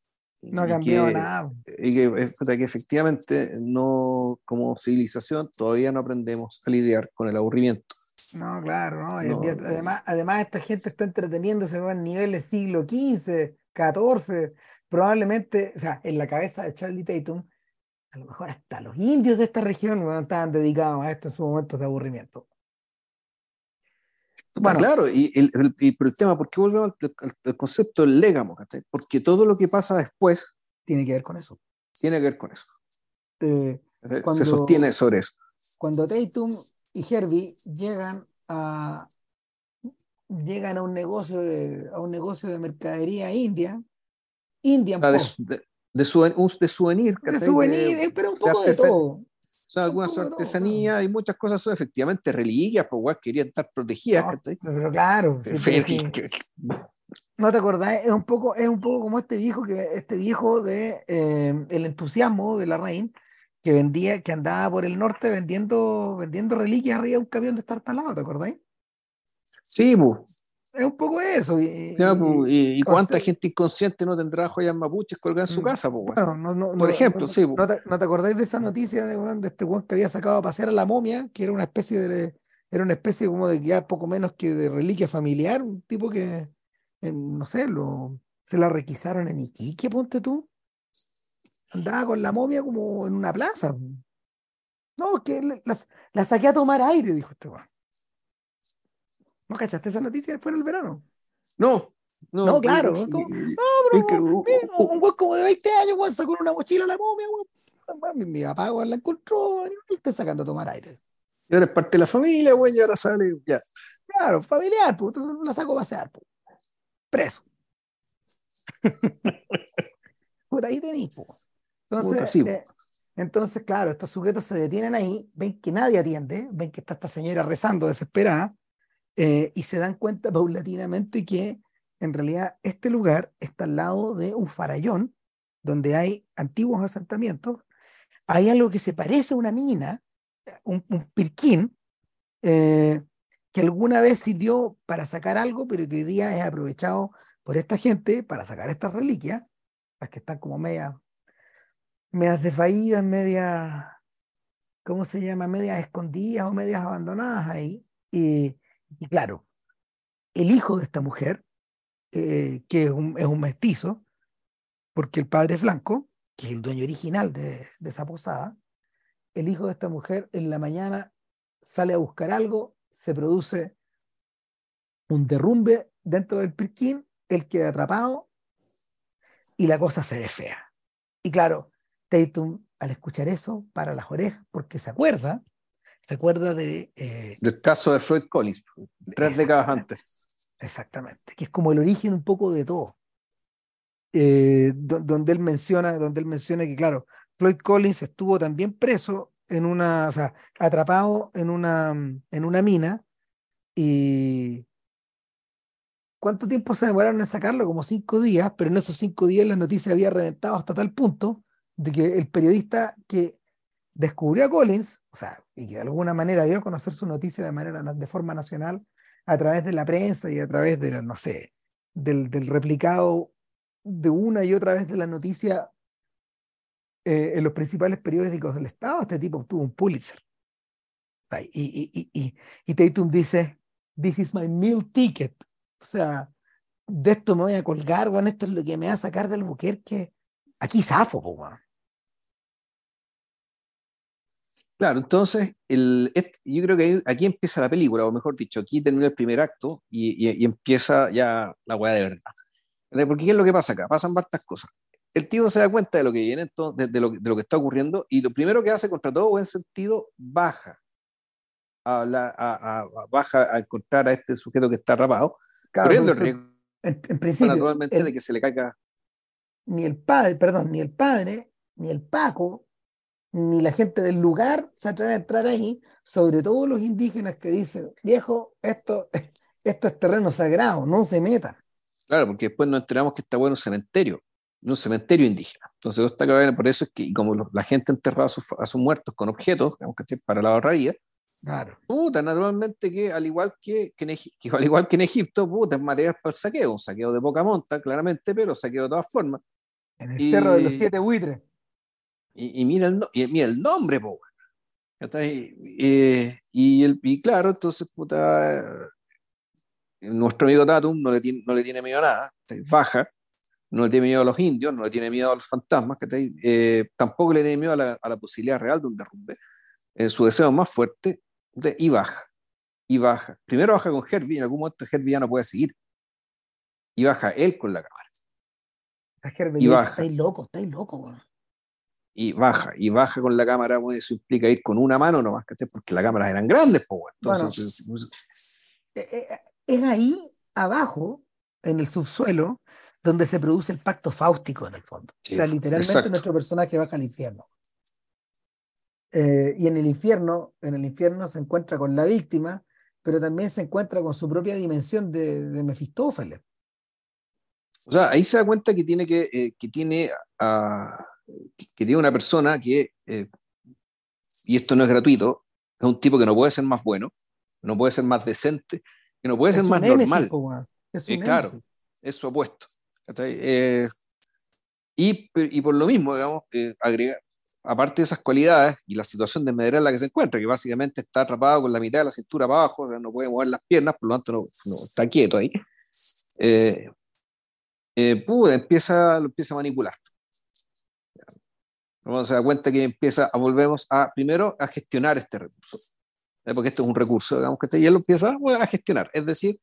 S1: No ha cambiado nada.
S2: Y que, que, efectivamente no, como civilización todavía no aprendemos a lidiar con el aburrimiento.
S1: No, claro, no. además, además, esta gente está entreteniéndose en niveles siglo XV, XIV, probablemente, o sea, en la cabeza de Charlie Tatum, a lo mejor hasta los indios de esta región no estaban dedicados a esto en sus momentos de aburrimiento.
S2: Bueno, claro, y el, el, tema, ¿por qué volvemos al, concepto del légamo? Porque todo lo que pasa después
S1: tiene que ver con eso.
S2: Tiene que ver con eso.
S1: Eh,
S2: se sostiene sobre eso.
S1: Cuando Tatum y Herbie llegan a llegan a un negocio de, a un negocio de mercadería india, Indian
S2: de, su, de souvenir.
S1: De souvenir, eh, pero un poco de, todo. O
S2: sea, algunas artesanía y muchas cosas son efectivamente reliquias, pues igual querían estar protegidas.
S1: pero claro, no te acordás, es un poco, es un poco como este viejo que, este viejo de eh, el entusiasmo de la reina, que vendía, que andaba por el norte vendiendo, vendiendo reliquias arriba de un camión de estar talado, ¿te acordáis?
S2: Sí, pues.
S1: Es un poco eso.
S2: Y, y, cuánta gente inconsciente no tendrá joyas mapuches colgadas en su mm, casa, por ejemplo, sí.
S1: ¿no te, ¿no te, acordáis de esa noticia de, de este weón que había sacado a pasear a la momia, que era una especie de era una especie como de ya poco menos que de reliquia familiar, un tipo que, no sé, lo, se la requisaron en Iquique, ponte tú. Andaba con la momia como en una plaza. No, que la, saqué a tomar aire, dijo este weón. ¿No cachaste esa noticia después del verano?
S2: No,
S1: no, no, claro. No, pero un weón como de 20 años, weón, sacó una mochila a la momia, weón. Mi, mi papá, weón, la encontró, y estoy sacando a tomar aire.
S2: Y ahora es parte de la familia, güey, y ahora sale, ya.
S1: Claro, familiar, pues, la saco a pasear, pues. Preso. <laughs> Por ahí tenéis, pues. Entonces, eh, entonces, claro, estos sujetos se detienen ahí, ven que nadie atiende, ven que está esta señora rezando desesperada, eh, y se dan cuenta <laughs> paulatinamente que en realidad este lugar está al lado de un farallón donde hay antiguos asentamientos. Hay algo que se parece a una mina, un, pirquín eh, que alguna vez sirvió para sacar algo, pero que hoy día es aprovechado por esta gente para sacar estas reliquias, las que están como medias, medias desvaídas, medias, ¿cómo se llama? Medias escondidas o medias abandonadas ahí. Y, claro, el hijo de esta mujer, eh, que es un, es un, mestizo, porque el padre es blanco, que es el dueño original de, de esa posada, el hijo de esta mujer en la mañana sale a buscar algo, se produce un derrumbe dentro del pirquín, él queda atrapado y la cosa se ve fea. Y claro, Tatum al escuchar eso para las orejas porque se acuerda, se acuerda de...
S2: Eh, del caso de Floyd Collins, tres décadas antes.
S1: Exactamente, que es como el origen un poco de todo. Eh, donde él menciona, donde él menciona que claro, Floyd Collins estuvo también preso en una, o sea, atrapado en una, en una mina y ¿cuánto tiempo se demoraron en sacarlo? Como cinco días, pero en esos cinco días la noticia había reventado hasta tal punto de que el periodista que descubrió a Collins, o sea, y que de alguna manera dio a conocer su noticia de manera de forma nacional a través de la prensa y a través de, no sé, del, del replicado de una y otra vez de la noticia eh, en los principales periódicos del Estado, este tipo obtuvo un Pulitzer. Y, y, y, y, Tatum dice, this is my meal ticket. O sea, de esto me voy a colgar, bueno, esto es lo que me va a sacar del que Aquí zafo, pues,
S2: Claro, entonces el, yo creo que aquí empieza la película, o mejor dicho, aquí termina el primer acto y, y, empieza ya la weá de verdad. Porque ¿qué es lo que pasa acá? Pasan varias cosas el tío se da cuenta de lo que viene, de, lo, de lo que está ocurriendo, y lo primero que hace, contra todo buen sentido, baja a, la, a, baja a encontrar a este sujeto que está rapado, corriendo el riesgo,
S1: en, principio,
S2: naturalmente, de que se le caiga.
S1: Ni el padre, perdón, ni el padre, ni el Paco, ni la gente del lugar se atreve a entrar ahí, sobre todo los indígenas que dicen, viejo, esto, <laughs> esto es terreno sagrado, no se meta.
S2: Claro, porque después nos enteramos que está bueno cementerio un cementerio indígena. Entonces, cabaña, por eso es que, y como la gente enterraba a sus, a sus muertos con objetos, digamos, que para la barradilla,
S1: claro.
S2: puta, naturalmente que al igual que, que, en, al igual que en Egipto, puta, es material para el saqueo, un saqueo de poca monta, claramente, pero saqueo de todas formas.
S1: En el cerro de los siete buitres.
S2: Y, mira, el, y mira el nombre, po. Y, y, el, y claro, entonces, puta, nuestro amigo Tatum no le tiene, no le tiene miedo a nada, baja, no le tiene miedo a los indios, no le tiene miedo a los fantasmas, eh, tampoco le tiene miedo a la, a la, posibilidad real de un derrumbe. Eh, su deseo más fuerte de, y baja, y baja. Primero baja con Herbie, en algún momento Herbie ya no puede seguir. Y baja él con la cámara.
S1: Herbie, y baja. Estáis loco, estáis loco,
S2: Y baja, y baja con la cámara, eso implica ir con una mano nomás, ¿cachai? Porque las cámaras eran grandes, pues, Entonces,
S1: eh, es ahí abajo, en el subsuelo, donde se produce el pacto fáustico en el fondo. o sea, literalmente nuestro personaje baja al infierno. Eh, y en el infierno, en el infierno se encuentra con la víctima, pero también se encuentra con su propia dimensión de, de Mefistófeles.
S2: O sea, ahí se da cuenta que tiene que, eh, que tiene que tiene una persona que, eh, y esto no es gratuito, es un tipo que no puede ser más bueno, no puede ser más decente, que no puede ser más normal. Es
S1: eh,
S2: claro, es su opuesto. Eh, y, y, por lo mismo, digamos, eh, agrega, aparte de esas cualidades y la situación de medera en la que se encuentra, que básicamente está atrapado con la mitad de la cintura para abajo, no puede mover las piernas, por lo tanto no, está quieto ahí, eh, eh, empieza, lo empieza a manipular. Vamos a dar cuenta que empieza a volvemos a, primero, a gestionar este recurso, porque esto es un recurso, digamos que y él lo empieza a gestionar, es decir,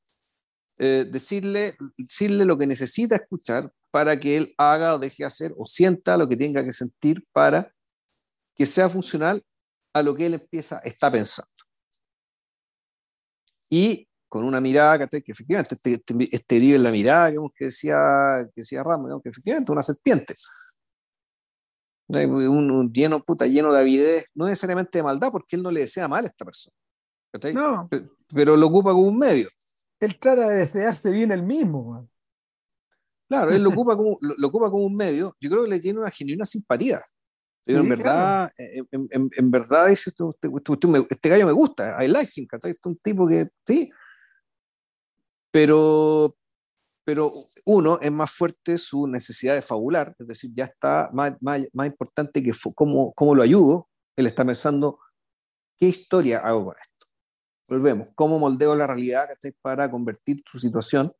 S2: decirle, decirle lo que necesita escuchar para que él haga o deje hacer o sienta lo que tenga que sentir para que sea funcional a lo que él empieza, está pensando. Y con una mirada que, efectivamente este, este, este en la mirada que decía, que decía Ramos, que efectivamente una serpiente. Un, lleno, puta, lleno de avidez, no necesariamente de maldad, porque él no le desea mal a esta persona.
S1: No.
S2: Pero, lo ocupa como un medio.
S1: Él trata de desearse bien el mismo.
S2: Claro, él lo <laughs> ocupa, como, lo, ocupa como un medio. Yo creo que le tiene una genuina simpatía. Pero en verdad, en, verdad, este, este, gallo me gusta, I like him, Este es un tipo que, sí. Pero, pero uno, es más fuerte su necesidad de fabular, es decir, ya está más, más, más importante que cómo, cómo lo ayudo, él está pensando, ¿qué historia hago con esto? Volvemos, ¿cómo moldeo la realidad para convertir su situación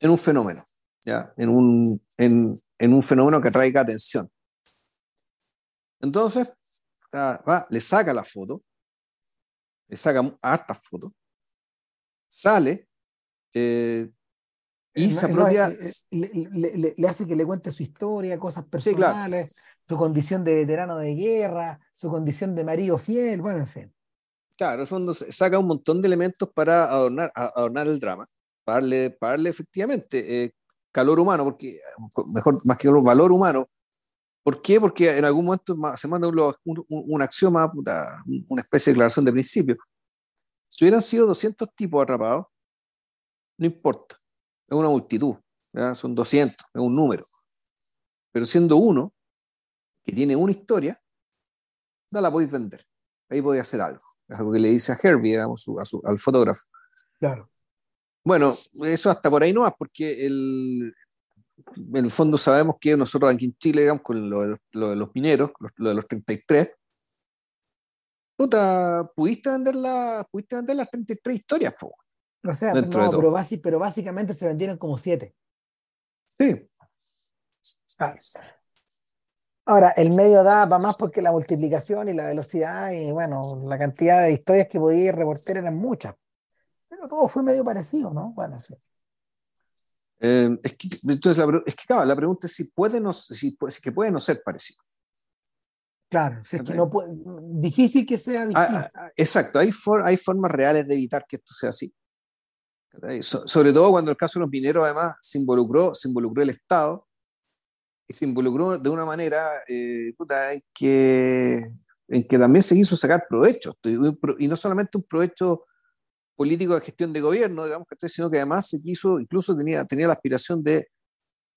S2: en un fenómeno? ¿ya? En, un, en, en un fenómeno que atraiga atención. Entonces, va, le saca la foto, le saca hartas fotos, sale eh, y se apropia.
S1: Eh, eh, le, hace que le cuente su historia, cosas personales, su condición de veterano de guerra, su condición de marido fiel, bueno, en fin.
S2: Claro, en fondo saca un montón de elementos para adornar, adornar el drama, para darle, para darle efectivamente calor humano, porque mejor, más que valor humano, ¿Por qué? Porque en algún momento se manda un, un, axioma, una especie de declaración de principio. Si hubieran sido 200 tipos atrapados, no importa, es una multitud, son 200, es un número. Pero siendo uno, que tiene una historia, no la podéis vender. Ahí podéis hacer algo. Es algo que le dice a Herbie, digamos, al fotógrafo.
S1: Claro.
S2: Bueno, eso hasta por ahí no más, porque el, en el fondo sabemos que nosotros aquí en Chile, digamos, con lo, de los mineros, lo de los 33, puta, pudiste vender, pudiste vender las 33 historias, po,
S1: O sea, pero, pero, básicamente se vendieron como 7.
S2: Sí.
S1: Ah. Ahora, el medio da para más porque la multiplicación y la velocidad y bueno, la cantidad de historias que podía reportar eran muchas. Pero todo fue medio parecido, ¿no? Bueno, sí.
S2: Eh, es, que, entonces la, es que la pregunta es si puede, no, si, que puede no ser parecido.
S1: Claro, es que no puede, difícil que sea ah, distinto.
S2: Ah, exacto, hay, hay formas reales de evitar que esto sea así. Sobre todo cuando el caso de los mineros además se involucró, se involucró el Estado y se involucró de una manera eh, en, que, en que también se quiso sacar provecho. Y no solamente un provecho político de gestión de gobierno, digamos, sino que además se quiso, incluso tenía, tenía la aspiración de,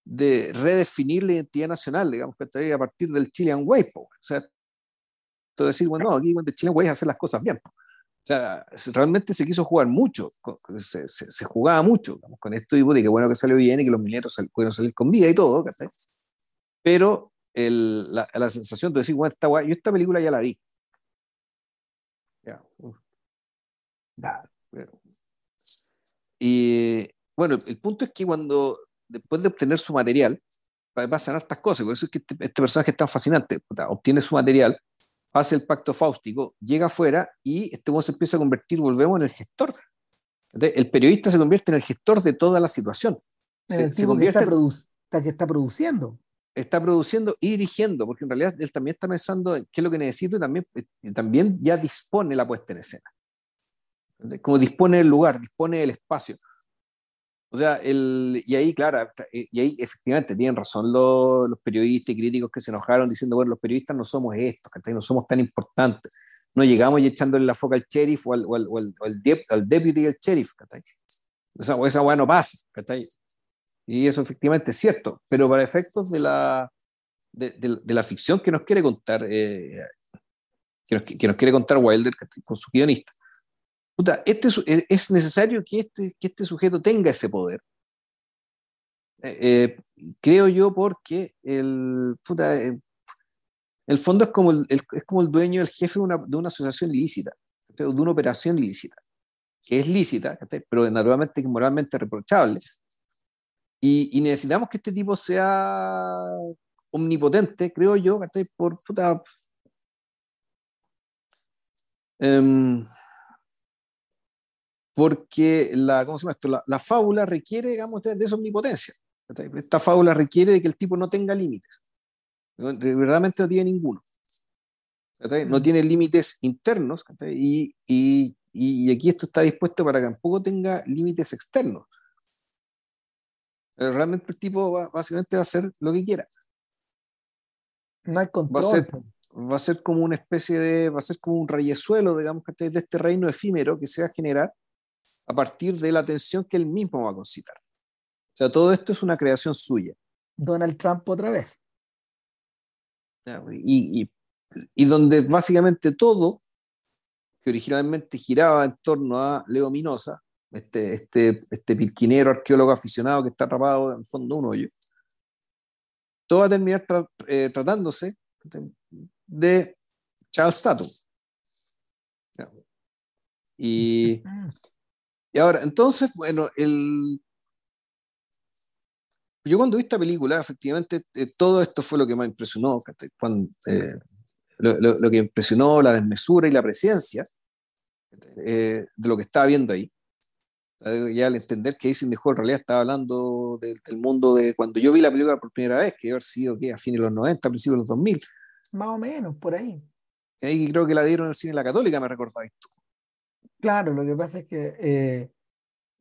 S2: de redefinir la identidad nacional, digamos, a partir del Chilean Way. O sea, decir, bueno, no, aquí el Chilean Way es hacer las cosas bien. O sea, realmente se quiso jugar mucho, se, se, jugaba mucho digamos, con esto y que bueno que salió bien y que los mineros pudieron salir con vida y todo, pero el, la, la, sensación de decir, bueno, esta, yo esta película ya la vi. Ya, y bueno, el punto es que cuando, después de obtener su material, pasan estas cosas, por eso es que este, este personaje es tan fascinante, obtiene su material, hace el pacto fáustico, llega afuera y este se empieza a convertir, volvemos en el gestor. el periodista se convierte en el gestor de toda la situación.
S1: Se, se convierte que está, que está produciendo.
S2: Está produciendo y dirigiendo, porque en realidad él también está pensando en qué es lo que necesito y también, y también ya dispone la puesta en escena como dispone del lugar, dispone del espacio. O sea, el, y ahí, claro, y ahí efectivamente tienen razón los, los, periodistas y críticos que se enojaron diciendo, bueno, los periodistas no somos estos, no somos tan importantes. No llegamos y echándole la foca al sheriff o al, o al, o al, al deputy del sheriff, O sea, esa hueá no pasa, Y eso efectivamente es cierto, pero para efectos de la, de, de, la ficción que nos quiere contar, eh, que, nos, que, nos, quiere contar Wilder con su guionista, este, eh, es necesario que este, que este sujeto tenga ese poder. Eh, eh, creo yo porque el, el fondo es como el, es como el dueño, el jefe de una, de una asociación ilícita, de una operación ilícita, que es lícita, pero naturalmente moralmente reprochable. Y, y, necesitamos que este tipo sea omnipotente, creo yo, por puta, um, porque la, ¿cómo se llama esto? La, la fábula requiere, digamos, de, esa omnipotencia. Esta fábula requiere de que el tipo no tenga límites. Verdaderamente no tiene ninguno. No tiene límites internos y, y, y, aquí esto está dispuesto para que tampoco tenga límites externos. Realmente el tipo va, básicamente va a hacer lo que quiera.
S1: No hay control.
S2: Va a ser, va a ser como una especie de, va a ser como un rayezuelo, digamos, de este reino efímero que se va a generar a partir de la atención que él mismo va a concitar. O sea, todo esto es una creación suya.
S1: Donald Trump otra vez.
S2: Y, y, y donde básicamente todo, que originalmente giraba en torno a Leo Minosa, este, este, este pilquinero arqueólogo aficionado que está atrapado en el fondo de un hoyo, todo va a terminar eh, tratándose de Charles Tatum. Y, y ahora, entonces, bueno, el, yo cuando vi esta película, efectivamente, eh, todo esto fue lo que más impresionó, cuando, eh, lo, lo, que impresionó la desmesura y la presencia eh, de lo que estaba viendo ahí. Ya al entender que Ising dejó en realidad estaba hablando del mundo de cuando yo vi la película por primera vez, que iba haber sido ¿qué? a fines de los 90, a principios de los 2000.
S1: Más o menos, por ahí.
S2: Ahí creo que la dieron en el cine La Católica, me recordáis tú.
S1: Claro, lo que pasa es que eh,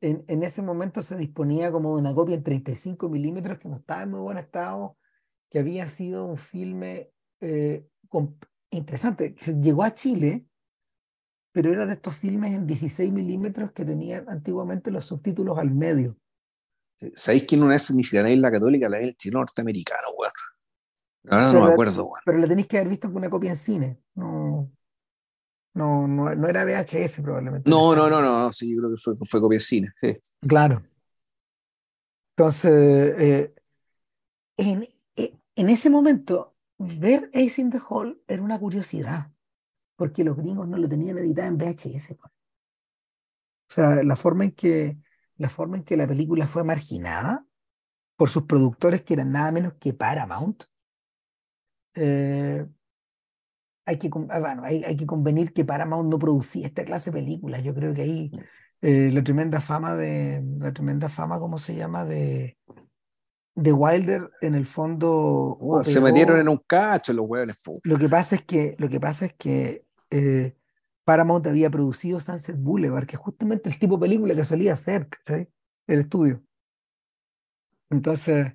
S1: en, en, ese momento se disponía como de una copia en 35 milímetros que no estaba en muy buen estado, que había sido un filme eh, con, interesante, que llegó a Chile, pero era de estos filmes en 16 milímetros que tenían antiguamente los subtítulos al medio.
S2: ¿Sabéis quién no es ni siquiera la católica, la el chino norteamericano, weón? Ahora no me acuerdo, weón.
S1: Pero la tenéis que haber visto con una copia en cine. No, no, no, era VHS probablemente.
S2: No, no, no, no, sí, yo creo que fue, fue copia de cine.
S1: Claro. Entonces, eh, en, eh, en, ese momento, ver Ace in the Hall era una curiosidad, porque los gringos no lo tenían editado en VHS. Pues. O sea, la forma en que la forma en que la película fue marginada por sus productores, que eran nada menos que Paramount, eh, hay que, ah, bueno, hay, hay, que convenir que Paramount no producía esta clase de películas. Yo creo que ahí eh, la tremenda fama de, la tremenda fama, ¿cómo se llama? De, de Wilder, en el fondo.
S2: se metieron en un cacho los hueones.
S1: Lo que pasa es que, lo que, pasa es que eh, Paramount había producido Sunset Boulevard, que es justamente el tipo de película que solía hacer, El estudio. Entonces,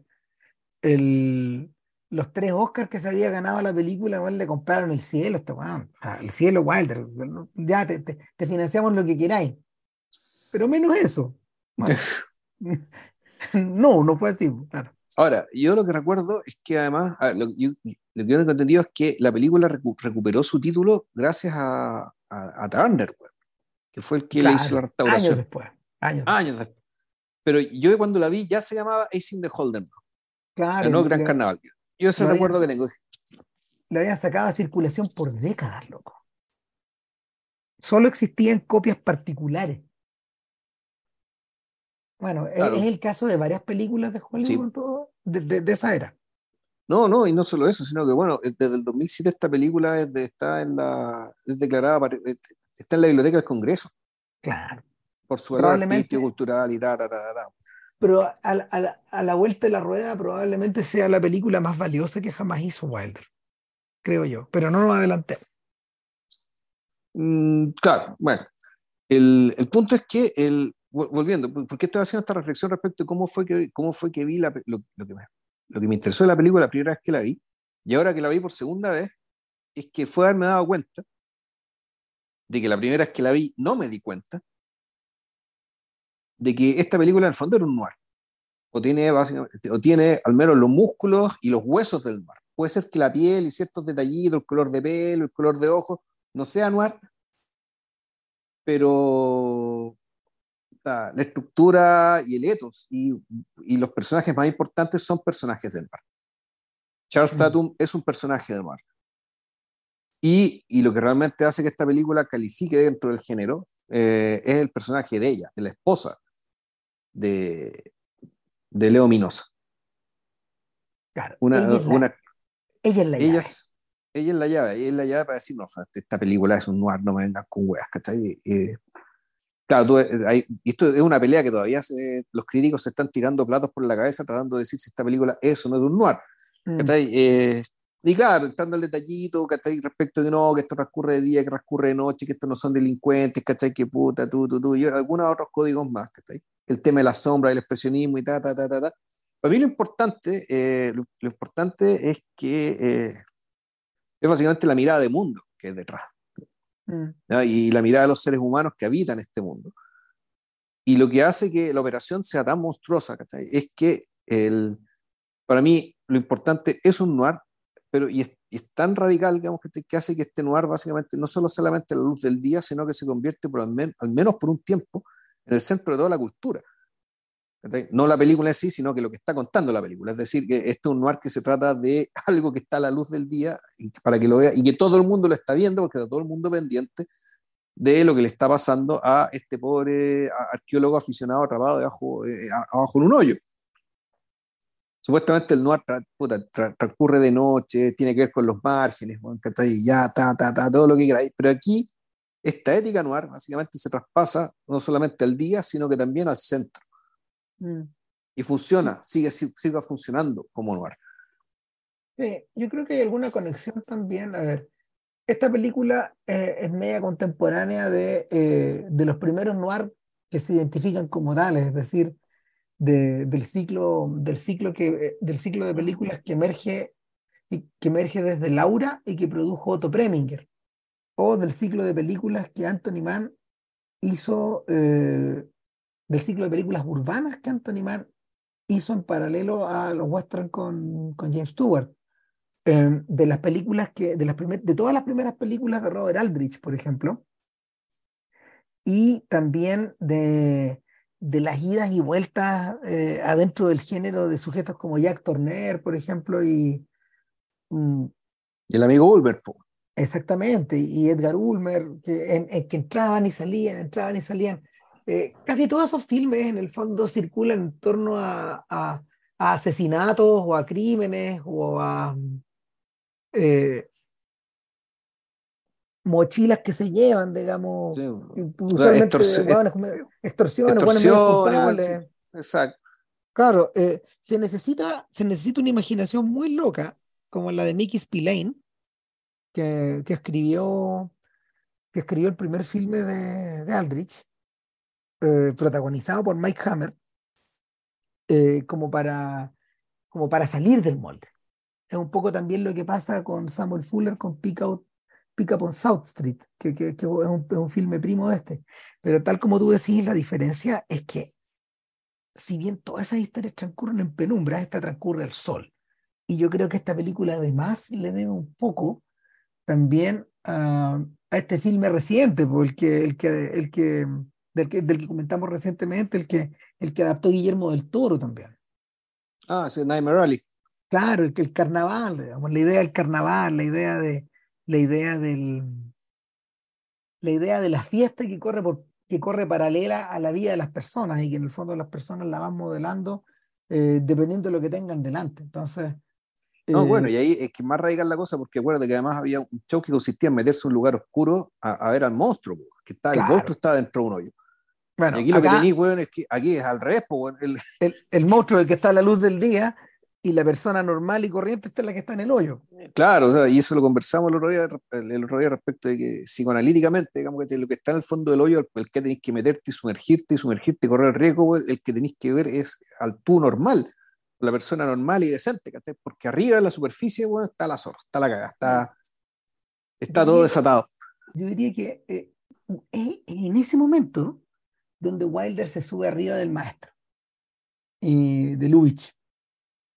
S1: el, los tres Oscars que se había ganado la película, igual le compraron el cielo, este el cielo Wilder, ya te, te, financiamos lo que queráis. Pero menos eso. <laughs> <laughs> no, no fue así, claro.
S2: Ahora, yo lo que recuerdo es que además, lo, yo, lo que yo he entendido es que la película recuperó su título gracias a, a, Turner, que fue el que le hizo la restauración.
S1: Años después. Años,
S2: años después. Pero yo cuando la vi ya se llamaba Ace in the Holden.
S1: Claro.
S2: No Gran Carnaval. Yo ese recuerdo que tengo.
S1: Lo habían sacado a circulación por décadas, loco. Solo existían copias particulares. Bueno, es, el caso de varias películas de Hollywood de, esa era.
S2: No, no, y no solo eso, sino que bueno, desde el 2007 esta película está en la es declarada está en la biblioteca del Congreso.
S1: Claro.
S2: Por su valor artístico, cultural y tal, tal, tal
S1: pero a, la vuelta de la rueda probablemente sea la película más valiosa que jamás hizo Wilder, creo yo, pero no nos adelantemos.
S2: Mm, claro, bueno, el, punto es que, el, volviendo, porque estoy haciendo esta reflexión respecto a cómo fue que, cómo fue que vi la, lo, que me, lo que me interesó de la película la primera vez que la vi, y ahora que la vi por segunda vez, es que fue haberme dado cuenta de que la primera vez que la vi no me di cuenta de que esta película en el fondo era un noir. O tiene, básicamente, o tiene al menos los músculos y los huesos del noir. Puede ser que la piel y ciertos detallitos, el color de pelo, el color de ojos, no sea noir, pero la, estructura y el ethos y, y, los personajes más importantes son personajes del mar. Charles Tatum es un personaje del mar. Y, y, lo que realmente hace que esta película califique dentro del género eh, es el personaje de ella, de la esposa de, de Leo Minosa.
S1: Claro, una, ella, es la, una, ella, es la, llave.
S2: ella es la llave, ella es la llave para decir, no, esta película es un noir, no me vengan con weas, ¿cachai? claro, tú, hay, esto es una pelea que todavía se, los críticos se están tirando platos por la cabeza tratando de decir si esta película es o no es un noir. Mm. Eh, y claro, entrando al detallito, ¿cachai? Respecto de no, que esto transcurre de día, que transcurre de noche, que estos no son delincuentes, ¿cachai? Que puta, tú, tú, tú, y algunos otros códigos más, ¿cachai? El tema de la sombra, el expresionismo y ta, ta, ta, ta, ta. Para mí lo importante, eh, lo, importante es que eh, es básicamente la mirada de mundo que es detrás. Mm. Y la mirada de los seres humanos que habitan este mundo. Y lo que hace que la operación sea tan monstruosa, ¿cachai? Es que el, para mí lo importante es un noir, pero y es, tan radical, digamos, que, que, hace que este noir básicamente no solo solamente la luz del día, sino que se convierte por al, al menos por un tiempo en el centro de toda la cultura. No la película en sí, sino que lo que está contando la película. Es decir, que este es un noir que se trata de <laughs> algo que está a la luz del día para que lo vea y que todo el mundo lo está viendo porque está todo el mundo pendiente de lo que le está pasando a este pobre arqueólogo aficionado atrapado debajo, eh, abajo en un hoyo. Supuestamente el noir transcurre de noche, tiene que ver con los márgenes, ya, ta, ta, ta, todo lo que queráis, pero aquí esta ética noir básicamente se traspasa no solamente al día, sino que también al centro. Mm. Y funciona, sigue, sigue funcionando como noir.
S1: Sí, yo creo que hay alguna conexión también. A ver, esta película eh, es media contemporánea de, eh, de los primeros noir que se identifican como tales, es decir, de, del, ciclo, del, ciclo que, eh, del ciclo de películas que emerge, que emerge desde Laura y que produjo Otto Preminger, o del ciclo de películas que Anthony Mann hizo del ciclo de películas urbanas que Anthony Mann hizo en paralelo a los western con, James Stewart. Em, de las películas que, de, las de todas las primeras películas de Robert Aldrich, por ejemplo, y también de, de las idas y vueltas eh, adentro del género de sujetos como Jack Turner, por ejemplo, y...
S2: Mm, el amigo Ulmer.
S1: Exactamente, y Edgar Ulmer, que, en, que entraban y salían, entraban y salían. Eh, casi todos esos filmes en el fondo circulan en torno a, a, asesinatos o a crímenes o a eh, mochilas que se llevan, digamos, extorsiones, extorsiones,
S2: Exacto.
S1: Claro, eh, se, necesita, se necesita una imaginación muy loca, como la de Mickey Spillane, que, que, escribió, que escribió el primer filme de, de Aldrich, eh, protagonizado por Mike Hammer, eh, como, para, como para salir del molde. Es un poco también lo que pasa con Samuel Fuller con Pick, Out, Pick Up on South Street, que, que, es, un, es, un, filme primo de este. Pero tal como tú decís, la diferencia es que si bien todas esas historias transcurren en penumbra, esta transcurre al sol. Y yo creo que esta película además le debe un poco también a, a este filme reciente, porque el que, el que del que, del que comentamos recientemente, el que, el que adaptó Guillermo del Toro también.
S2: Ah, sí, Nightmare Rally.
S1: Claro, el, el carnaval, digamos, la idea del carnaval, la idea de la idea del la idea de la fiesta que corre por que corre paralela a la vida de las personas y que en el fondo las personas la van modelando eh, dependiendo de lo que tengan delante. Entonces,
S2: no, bueno, y ahí es que más radical la cosa, porque acuérdate que además había un show que consistía en meterse en un lugar oscuro a, ver al monstruo, que está, el monstruo está dentro de un hoyo. Bueno, y aquí lo que tenéis, weón, es que aquí es al revés, <laughs>
S1: el... El, monstruo el que está a la luz del día y la persona normal y corriente está la que está en el hoyo.
S2: Claro, o sea, y eso lo conversamos el otro día, el otro día respecto de que psicoanalíticamente, digamos que lo que está en el fondo del hoyo, el, que tenéis que meterte y sumergirte y sumergirte y correr el riesgo, el que tenéis que ver es al tú normal, la persona normal y decente, porque arriba en la superficie bueno, está la zorra, está la caga, está, está todo desatado.
S1: Yo diría que eh, en ese momento donde Wilder se sube arriba del maestro, y de Lubitsch,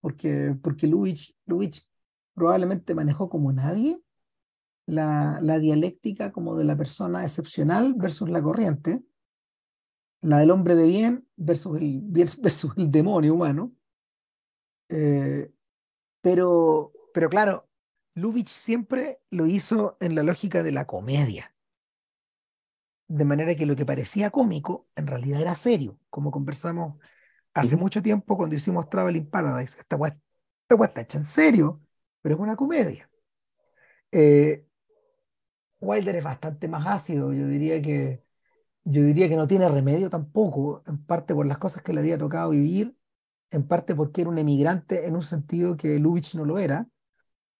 S1: porque, porque Lubitsch, Lubitsch probablemente manejó como nadie la, la dialéctica como de la persona excepcional versus la corriente, la del hombre de bien versus el, <laughs> versus el demonio humano. Eh, pero, pero claro, Lubitsch siempre lo hizo en la lógica de la comedia. De manera que lo que parecía cómico en realidad era serio, como conversamos hace mucho tiempo cuando hicimos Traveling Paradise. Esta weá está hecha en serio, pero es una comedia. Eh, Wilder es bastante más ácido, yo diría que yo diría que no tiene remedio tampoco, en parte por las cosas que le había tocado vivir, en parte porque era un emigrante en un sentido que Lubitsch no lo era.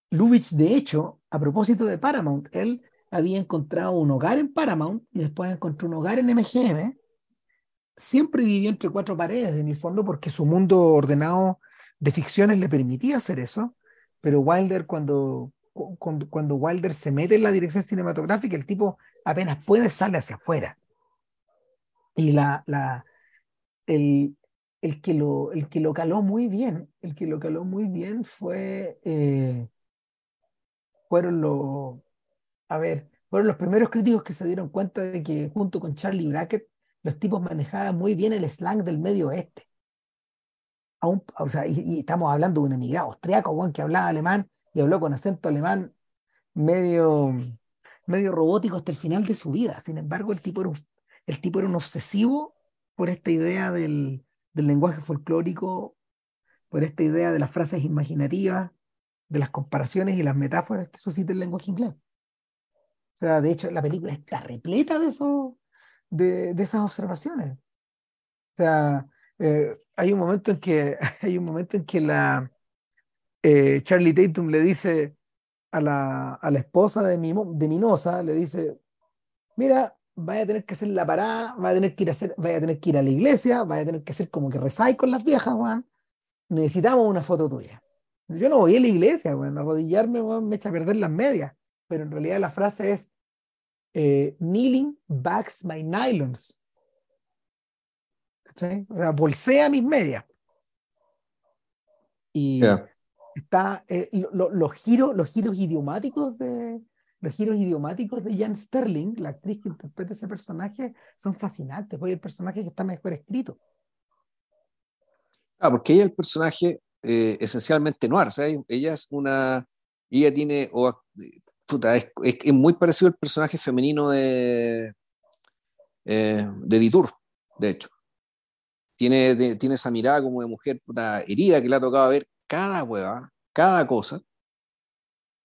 S1: Lubitsch, de hecho, a propósito de Paramount, él había encontrado un hogar en Paramount y después encontró un hogar en MGM. Siempre vivió entre cuatro paredes, en el fondo, porque su mundo ordenado de ficciones le permitía hacer eso. Pero Wilder, cuando, cuando, cuando Wilder se mete en la dirección cinematográfica, el tipo apenas puede salir hacia afuera y la, la, el, el, que lo, el que caló muy bien, el que caló muy bien fue, eh, fueron los, a ver, fueron los primeros críticos que se dieron cuenta de que junto con Charlie Brackett, los tipos manejaban muy bien el slang del medio oeste. O sea, y, estamos hablando de un emigrado austriaco, que hablaba alemán y habló con acento alemán medio, medio robótico hasta el final de su vida. Sin embargo, el tipo era el tipo era un obsesivo por esta idea del, lenguaje folclórico, por esta idea de las frases imaginativas, de las comparaciones y las metáforas que suscita el lenguaje inglés. O sea, de hecho, la película está repleta de, eso, de, esas observaciones. O sea, eh, hay un momento en que <laughs> hay un momento en que la eh, Charlie Tatum le dice a la, a la esposa de, de Minosa, le dice, mira, vaya a tener que hacer la parada, vaya a tener que ir a hacer, vaya a tener que ir a la iglesia, vaya a tener que hacer como que rezáis con las viejas, Juan. Necesitamos una foto tuya. Yo no voy a la iglesia, weón, arrodillarme, me echa a perder las medias. Pero en realidad la frase es eh, kneeling backs my nylons. O sea, bolsea mis medias. Y está eh, los giros, los giros idiomáticos de, los giros idiomáticos de Jan Sterling, la actriz que interpreta ese personaje, son fascinantes, porque el personaje que está mejor escrito.
S2: Ah, porque ella es el personaje eh, esencialmente noir, ¿sabes? Ella es una, ella tiene, puta, es, muy parecido al personaje femenino de, eh, de Ditur, de hecho. Tiene, tiene esa mirada como de mujer puta, herida que le ha tocado ver cada hueva, cada cosa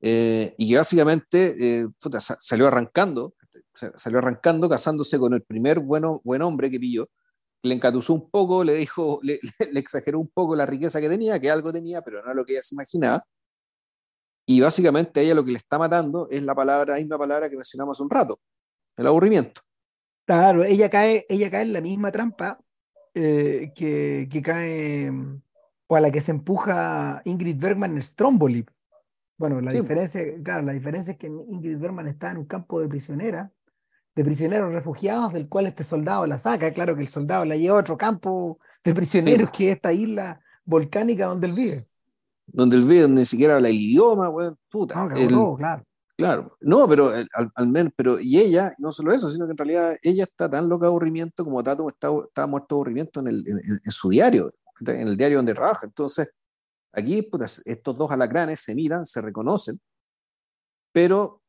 S2: eh, y que básicamente eh, salió arrancando, salió arrancando casándose con el primer bueno, buen hombre que pilló, le encatusó un poco, le dijo, le, <laughs> le, exageró un poco la riqueza que tenía, que algo tenía, pero no lo que ella se imaginaba. Y básicamente a ella lo que le está matando es la palabra, la misma palabra que mencionamos hace un rato, el aburrimiento.
S1: Claro, ella cae, ella cae en la misma trampa eh, que, que, cae, o a la que se empuja Ingrid Bergman en Stromboli. Bueno, la diferencia, claro, la diferencia es que Ingrid Bergman está en un campo de prisionera, de prisioneros refugiados, del cual este soldado la saca. Claro que el soldado la lleva a otro campo de prisioneros, que es esta isla volcánica donde él vive.
S2: Donde él vive, donde ni siquiera habla el idioma, güey, puta.
S1: No, claro.
S2: Claro, no, pero al, menos, pero y ella, no solo eso, sino que en realidad ella está tan loca de aburrimiento como Tato está, está muerto de aburrimiento en, el, en su diario, en el diario donde trabaja. Entonces, Aquí estos dos alacranes se miran, se reconocen, pero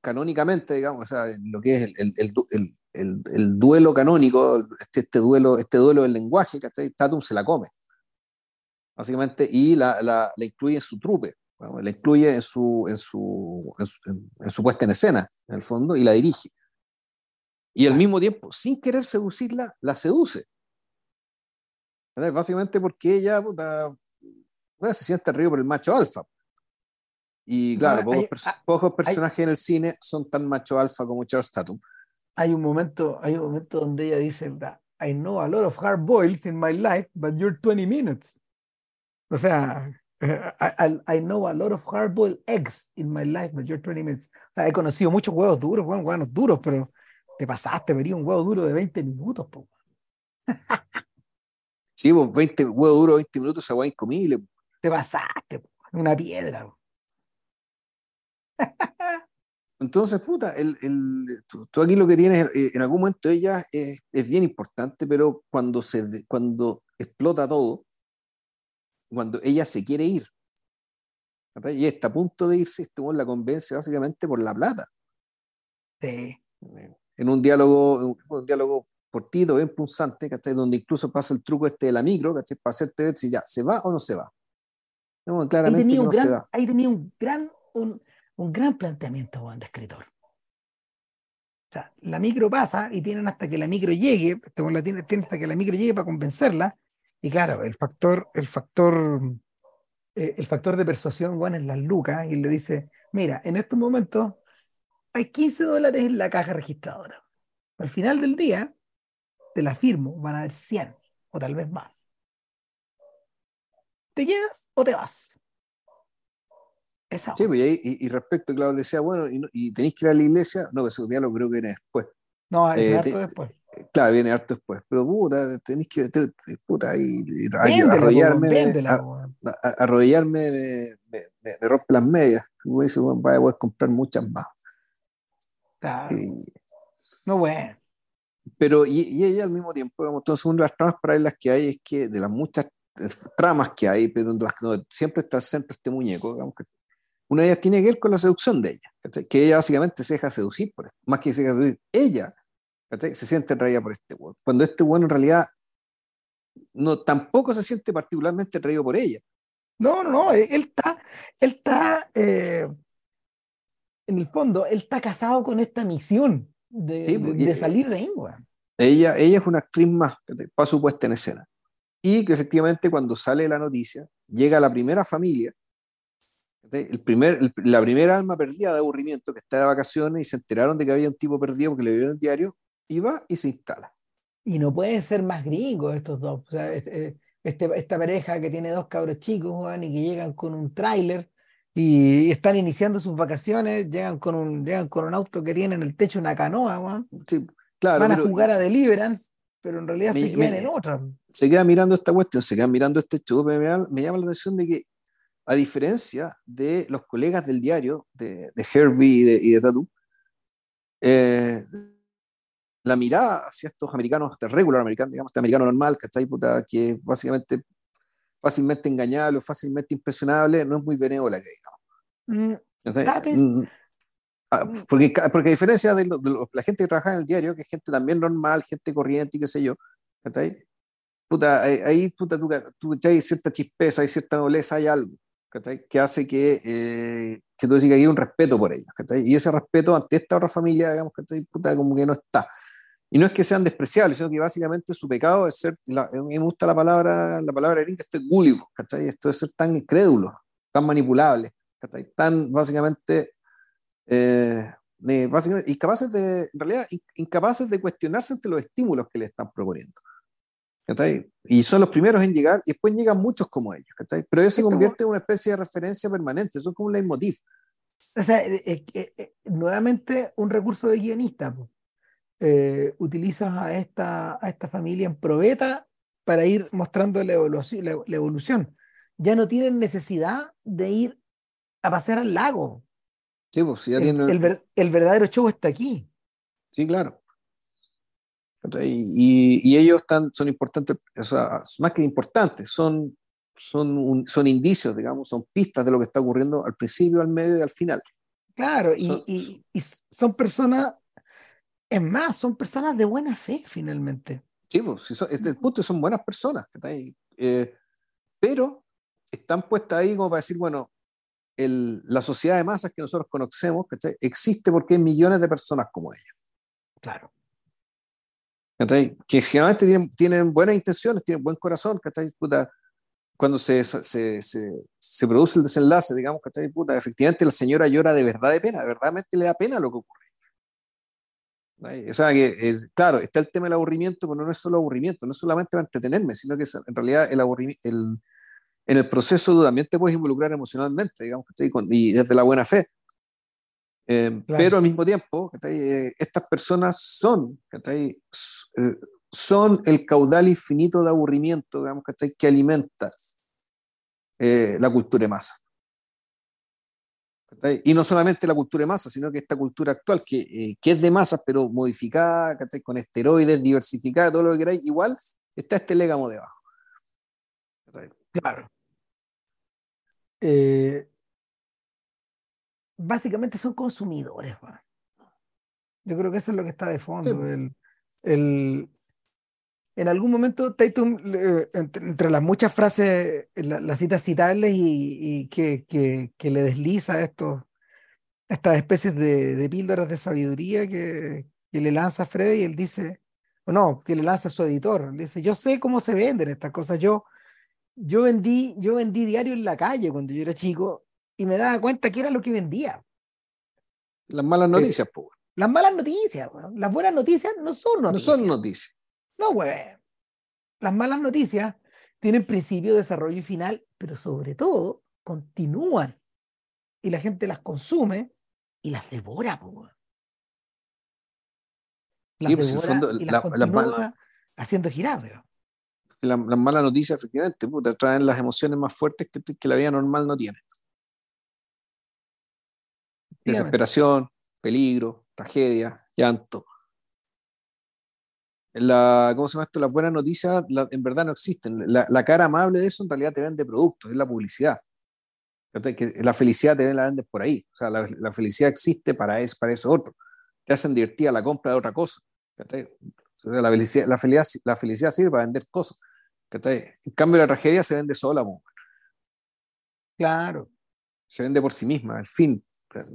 S2: canónicamente, digamos, o sea, lo que es el, el, el, el duelo canónico, este, este, duelo, este duelo del lenguaje, ¿cachai? Tatum se la come, básicamente, y la, la, la incluye en su trupe, la incluye en su, en, su, en, su, puesta en escena, en el fondo, y la dirige. Y al mismo tiempo, sin querer seducirla, la seduce. Básicamente porque ella, puta, bueno, se siente arriba por el macho alfa. Y claro, pocos, personajes en el cine son tan macho alfa como Charles Tatum.
S1: Hay un momento, hay un momento donde ella dice, I know a lot of hard boils in my life, but you're 20 minutes. O sea, <laughs> I, know a lot of hard boiled eggs in my life, but you're 20 minutes. O sea, he conocido muchos huevos duros, bueno, huevos duros, pero te pasaste, vería un huevo duro de 20 minutos, po.
S2: Sí, pues 20 huevos duros, 20 minutos, esa hueá incomible.
S1: Te pasaste, una piedra. <laughs>
S2: entonces, puta, el, el, tú, aquí lo que tienes, eh, en algún momento ella es, es, bien importante, pero cuando, se, cuando explota todo, cuando ella se quiere ir, y está a punto de irse, este la convence básicamente por la plata.
S1: Sí.
S2: En un diálogo, un diálogo cortito, bien punzante, ¿cachai? Donde incluso pasa el truco este de la micro, ¿cachai? Para hacerte ver si ya se va o no se va.
S1: No, claramente ahí tenía, un, gran, ahí tenía un gran, un, un gran planteamiento de escritor. O sea, la micro pasa y tienen hasta que la micro llegue, este la tienen, hasta que la micro llegue para convencerla. Y claro, el factor, el factor, eh, el factor de persuasión, bueno, es las lucas, y le dice, mira, en estos momentos hay 15 dólares en la caja registradora. Al final del día, te la firmo, van a haber 100 o tal vez más. ¿Te quedas o te vas?
S2: Sí, pues, y, y, respecto, claro, le decía, bueno, y, tenéis que ir a la iglesia, no, que ese diálogo creo que viene después.
S1: No, viene eh, harto después.
S2: Claro, viene harto después, pero puta, tenéis que, te, puta, y, arrodillarme, arrodillarme me, me, rompe las medias. Como dice, bueno, vaya a comprar muchas más.
S1: Claro. no, bueno.
S2: Pero, y, ella al mismo tiempo, digamos, entonces una de las tramas paralelas que hay es que de las muchas tramas que hay, pero en las que siempre está siempre este muñeco, digamos, que una de ellas tiene que ver con la seducción de ella, que ella básicamente se deja seducir por esto, más que se deja seducir, ella se siente atraída por este bueno. Cuando este bueno en realidad no, tampoco se siente particularmente atraído por ella.
S1: No, no, no, él está, él está, eh, en el fondo, él está casado con esta misión de, de, salir de ahí,
S2: Ella, ella es una actriz más, para su puesta en escena. Y que efectivamente cuando sale la noticia, llega la primera familia el primer, la primera alma perdida de aburrimiento que está de vacaciones y se enteraron de que había un tipo perdido porque le vieron el diario, y va y se instala.
S1: Y no pueden ser más gringos estos dos. O sea, este, este, esta pareja que tiene dos cabros chicos Juan, y que llegan con un tráiler y están iniciando sus vacaciones, llegan con un, llegan con un auto que tiene en el techo una canoa, Juan.
S2: Sí, claro,
S1: van a jugar a Deliverance, pero en realidad se quedan en otra.
S2: Se queda mirando esta cuestión, se queda mirando este show, me, me llama la atención de que a diferencia de los colegas del diario, de, de Herbie y de, Tatu, eh, la mirada hacia estos americanos, este regular americano, digamos, este americano normal, ¿cachai? Puta, que es básicamente fácilmente engañable o fácilmente impresionable, no es muy benévola que digamos. Mm, mm, ah, porque, porque a diferencia de, la gente que trabaja en el diario, que es gente también normal, gente corriente y qué sé yo, ¿cachai? Puta, ahí puta, tú, tú, hay cierta chispeza, hay cierta nobleza, hay algo que hace que, eh, que tú decís que hay un respeto por ellos. Y ese respeto ante esta otra familia, digamos, Puta, como que no está. Y no es que sean despreciables, sino que básicamente su pecado es ser, la, me gusta la palabra, la palabra gringa, esto es gullible, Esto es ser tan incrédulo, tan manipulable, Tan básicamente, eh, básicamente incapaces de, en realidad, incapaces de cuestionarse ante los estímulos que le están proponiendo. Y son los primeros en llegar, y después llegan muchos como ellos, Pero eso se convierte en una especie de referencia permanente, eso es como un leitmotiv.
S1: O sea, eh, eh, eh, nuevamente un recurso de guionista. utilizas a esta, a esta familia en probeta para ir mostrando la evolución, la, evolución. Ya no tienen necesidad de ir a pasear al lago.
S2: Sí, pues ya
S1: el, el verdadero show está aquí.
S2: Sí, claro. Y, ellos están, son importantes, o sea, más que importantes, son, son, son indicios, digamos, son pistas de lo que está ocurriendo al principio, al medio y al final.
S1: Claro, y, y, son personas, es más, son personas de buena fe finalmente.
S2: Sí, pues, este punto son buenas personas, eh, pero están puestas ahí como para decir, bueno, el, la sociedad de masas que nosotros conocemos existe porque hay millones de personas como ellos.
S1: Claro
S2: que generalmente tienen, tienen, buenas intenciones, tienen buen corazón, Puta, cuando se, se, se, se, produce el desenlace, digamos, que Puta, efectivamente la señora llora de verdad de pena, de verdad le da pena lo que ocurre. O sea, que es, claro, está el tema del aburrimiento, pero no es solo aburrimiento, no es solamente para entretenerme, sino que en realidad el aburrimiento, el, en el proceso también te puedes involucrar emocionalmente, digamos, y desde la buena fe. Eh, pero al mismo tiempo, eh, estas personas son, eh, son el caudal infinito de aburrimiento digamos, que alimenta la cultura de masa. Y no solamente la cultura de masa, sino que esta cultura actual, que, que es de masas, pero modificada, con esteroides, diversificada, todo lo que queráis, igual está este legamo debajo.
S1: Claro. Eh, básicamente son consumidores. Yo creo que eso es lo que está de fondo. El, en algún momento Tatum, entre, las muchas frases, las citas citables y, que, que, le desliza estos, estas especies de, de píldoras de sabiduría que, que le lanza Freddy, y él dice, o no, que le lanza a su editor, dice, yo sé cómo se venden estas cosas, yo, yo vendí, yo vendí diario en la calle cuando yo era chico y me daba cuenta que era lo que vendía.
S2: Las malas noticias, pues.
S1: Las malas noticias, las buenas noticias no son noticias.
S2: No son noticias.
S1: No, güey. Las malas noticias tienen principio, desarrollo y final, pero sobre todo continúan. Y la gente las consume y las devora, pues. Las pues, devora y las continúa haciendo girar,
S2: las malas noticias, efectivamente, te traen las emociones más fuertes que, que la vida normal no tiene. Desesperación, peligro, tragedia, llanto. La, ¿Cómo se llama esto? Las buenas noticias en verdad no existen. La, cara amable de eso en realidad te vende productos, es la publicidad. La felicidad te la vendes por ahí. O sea, la, felicidad existe para eso, para eso otro. Te hacen divertida la compra de otra cosa. La felicidad, la, felicidad, la felicidad sirve para vender cosas. En cambio, la tragedia se vende sola.
S1: Claro.
S2: Se vende por sí misma, el fin,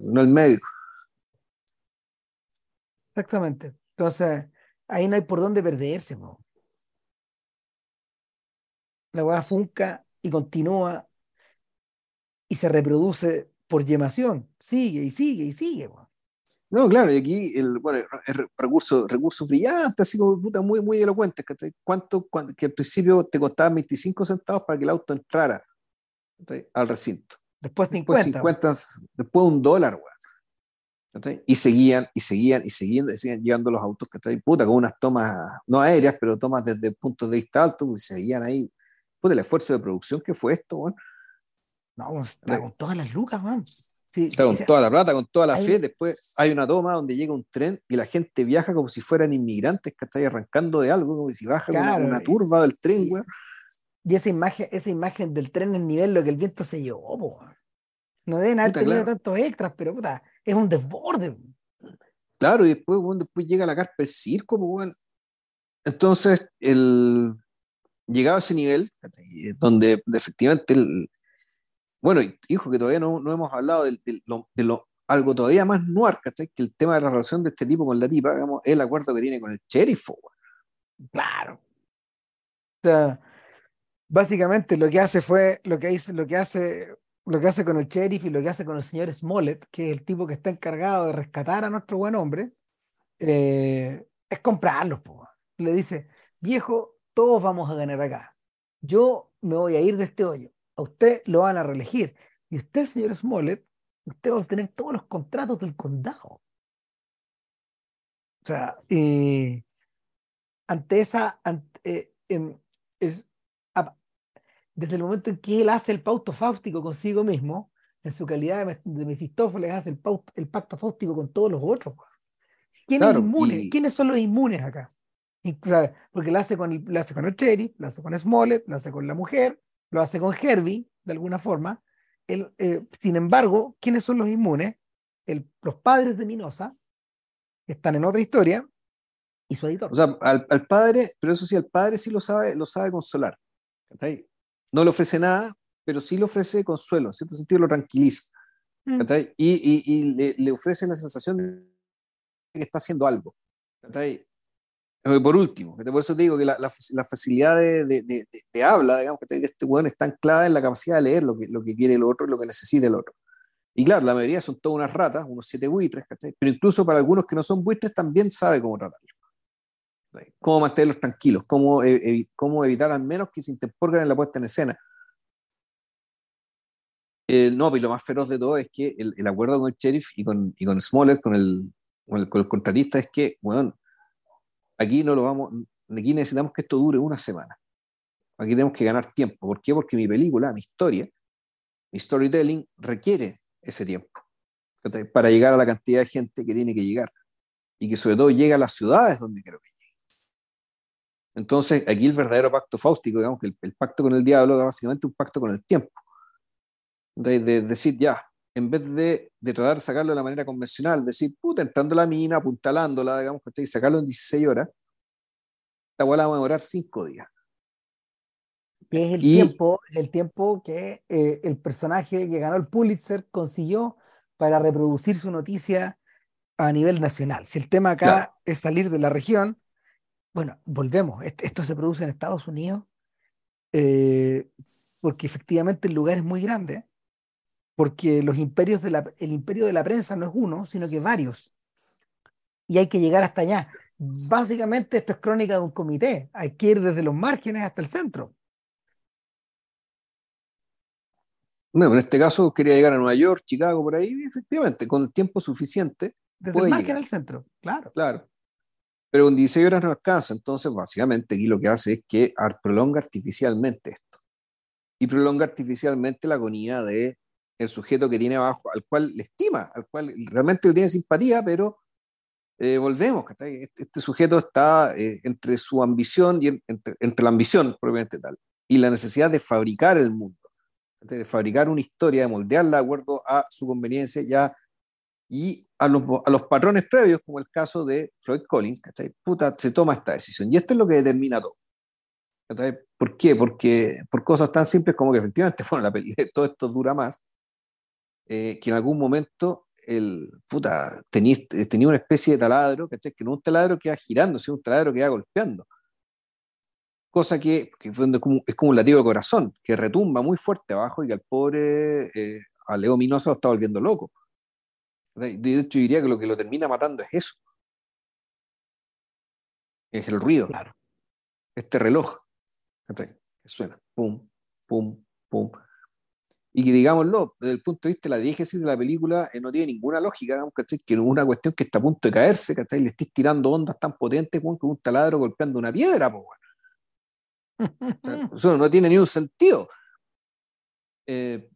S2: no el medio.
S1: Exactamente. Entonces, ahí no hay por dónde perderse. La hueá funca y continúa y se reproduce por yemación. Sigue y sigue y sigue.
S2: No, claro, y aquí el, bueno, el recurso, recurso brillante, así como puta, muy, muy elocuente. ¿Cuánto, que al principio te costaba 25 centavos para que el auto entrara al recinto?
S1: Después 50.
S2: Después, después un dólar, güey. Y seguían, y seguían, y seguían, y seguían llegando los autos, que puta, con unas tomas, no aéreas, pero tomas desde puntos de vista alto, y seguían ahí. Puta, el esfuerzo de producción que fue esto, weón.
S1: No, está con todas las lucas, man.
S2: está con toda la plata, con toda la fe. Después hay una toma donde llega un tren y la gente viaja como si fueran inmigrantes que están arrancando de algo, como si baja una, turba del tren, weón.
S1: Y esa imagen, esa imagen del tren en nivel, lo que el viento se llevó, No deben haber tenido tantos extras, pero puta, es un desborde.
S2: Claro, y después, después llega la carpa del circo, pues, Entonces, el, llegado a ese nivel, donde efectivamente, el, bueno, hijo, que todavía no, no hemos hablado de, lo, algo todavía más noir, Que el tema de la relación de este tipo con la tipa, digamos, el acuerdo que tiene con el sheriff,
S1: Claro. O sea, básicamente lo que hace fue, lo que, hizo, lo que hace lo que hace con el sheriff y lo que hace con el señor Smollett, que es el tipo que está encargado de rescatar a nuestro buen hombre, eh, es comprarlos. Le dice, viejo, todos vamos a ganar acá. Yo me voy a ir de este hoyo. A usted lo van a reelegir. Y usted, señor Smollett, usted va a obtener todos los contratos del condado. O sea, ante esa, ante, eh, es, desde el momento en que él hace el pacto fáustico consigo mismo, en su calidad de, Mefistófeles, hace el, el pacto fáustico con todos los otros. ¿Quién es inmune? ¿Quiénes son los inmunes acá? porque lo hace, con el, hace con el Cherry, lo hace con Smollett, lo hace con la mujer, lo hace con Herbie, de alguna forma. Eh, sin embargo, ¿quiénes son los inmunes? El, los padres de Minosa, que están en otra historia, y su editor.
S2: O sea, al, al, padre, pero eso sí, el padre sí lo sabe, lo sabe consolar no le ofrece nada, pero sí le ofrece consuelo, en cierto sentido lo tranquiliza. Mm. Y, le, ofrece la sensación de que está haciendo algo. Eh, por último, por eso te digo que la, facilidad de, habla, digamos, que este weón está anclada en la capacidad de leer lo que, lo que quiere el otro y lo que necesita el otro. Y claro, la mayoría son todas unas ratas, unos siete buitres, pero incluso para algunos que no son buitres también sabe cómo tratarlos cómo mantenerlos tranquilos, cómo, e, cómo evitar al menos que se interpongan en la puesta en escena. Eh, no, y lo más feroz de todo es que el, el acuerdo con el sheriff y con, y con Smollett, con el, con el, con contratista, es que, bueno, aquí no lo vamos, aquí necesitamos que esto dure una semana. Aquí tenemos que ganar tiempo. ¿Por qué? Porque mi película, mi historia, mi storytelling requiere ese tiempo. para llegar a la cantidad de gente que tiene que llegar y que sobre todo llega a las ciudades donde quiero que llegue. Entonces, aquí el verdadero pacto fáustico, digamos que el, pacto con el diablo es básicamente un pacto con el tiempo. De, decir, ya, en vez de, de, tratar de sacarlo de la manera convencional, decir, puta, entrando la mina, apuntalándola, digamos, y sacarlo en 16 horas, esta bola va a demorar 5 días.
S1: Que es el, tiempo, el tiempo que eh, el personaje que ganó el Pulitzer consiguió para reproducir su noticia a nivel nacional. Si el tema acá es salir de la región, bueno, volvemos, esto se produce en Estados Unidos eh, porque efectivamente el lugar es muy grande, porque los imperios de la, el imperio de la prensa no es uno, sino que varios. Y hay que llegar hasta allá. Básicamente esto es crónica de un comité, hay que ir desde los márgenes hasta el centro.
S2: Bueno, en este caso quería llegar a Nueva York, Chicago, por ahí, efectivamente, con el tiempo suficiente.
S1: Desde el margen al centro, claro.
S2: Claro. Pero con 16 horas no alcanza, entonces básicamente aquí lo que hace es que prolonga artificialmente esto. Y prolonga artificialmente la agonía de el sujeto que tiene abajo, al cual le estima, al cual realmente le tiene simpatía, pero eh, volvemos, este, este, sujeto está eh, entre su ambición y entre, entre, la ambición propiamente tal y la necesidad de fabricar el mundo de fabricar una historia, de moldearla de acuerdo a su conveniencia ya y a los, a los patrones previos, como el caso de Floyd Collins, Puta, se toma esta decisión. Y esto es lo que determina todo. ¿Por qué? Porque por cosas tan simples como que efectivamente, <laughs> bueno, la todo esto dura más, eh, que en algún momento el puta tenía, tenía una especie de taladro, Que no un taladro que va girando, sino un taladro que va golpeando cosa que, es como un latido de corazón, que retumba muy fuerte abajo y que al pobre, eh, a Leo Minosa lo está volviendo loco. De hecho, diría que lo que lo termina matando es eso. Es el ruido.
S1: Claro.
S2: Este reloj. Que suena. Pum, pum, pum. Y que digámoslo, desde el punto de vista de la diégesis de la película, eh, no tiene ninguna lógica, ¿cachai? que es una cuestión que está a punto de caerse, ¿cachai? le estés tirando ondas tan potentes como un taladro golpeando una piedra, <laughs> eso no tiene ni un sentido.
S1: Eh,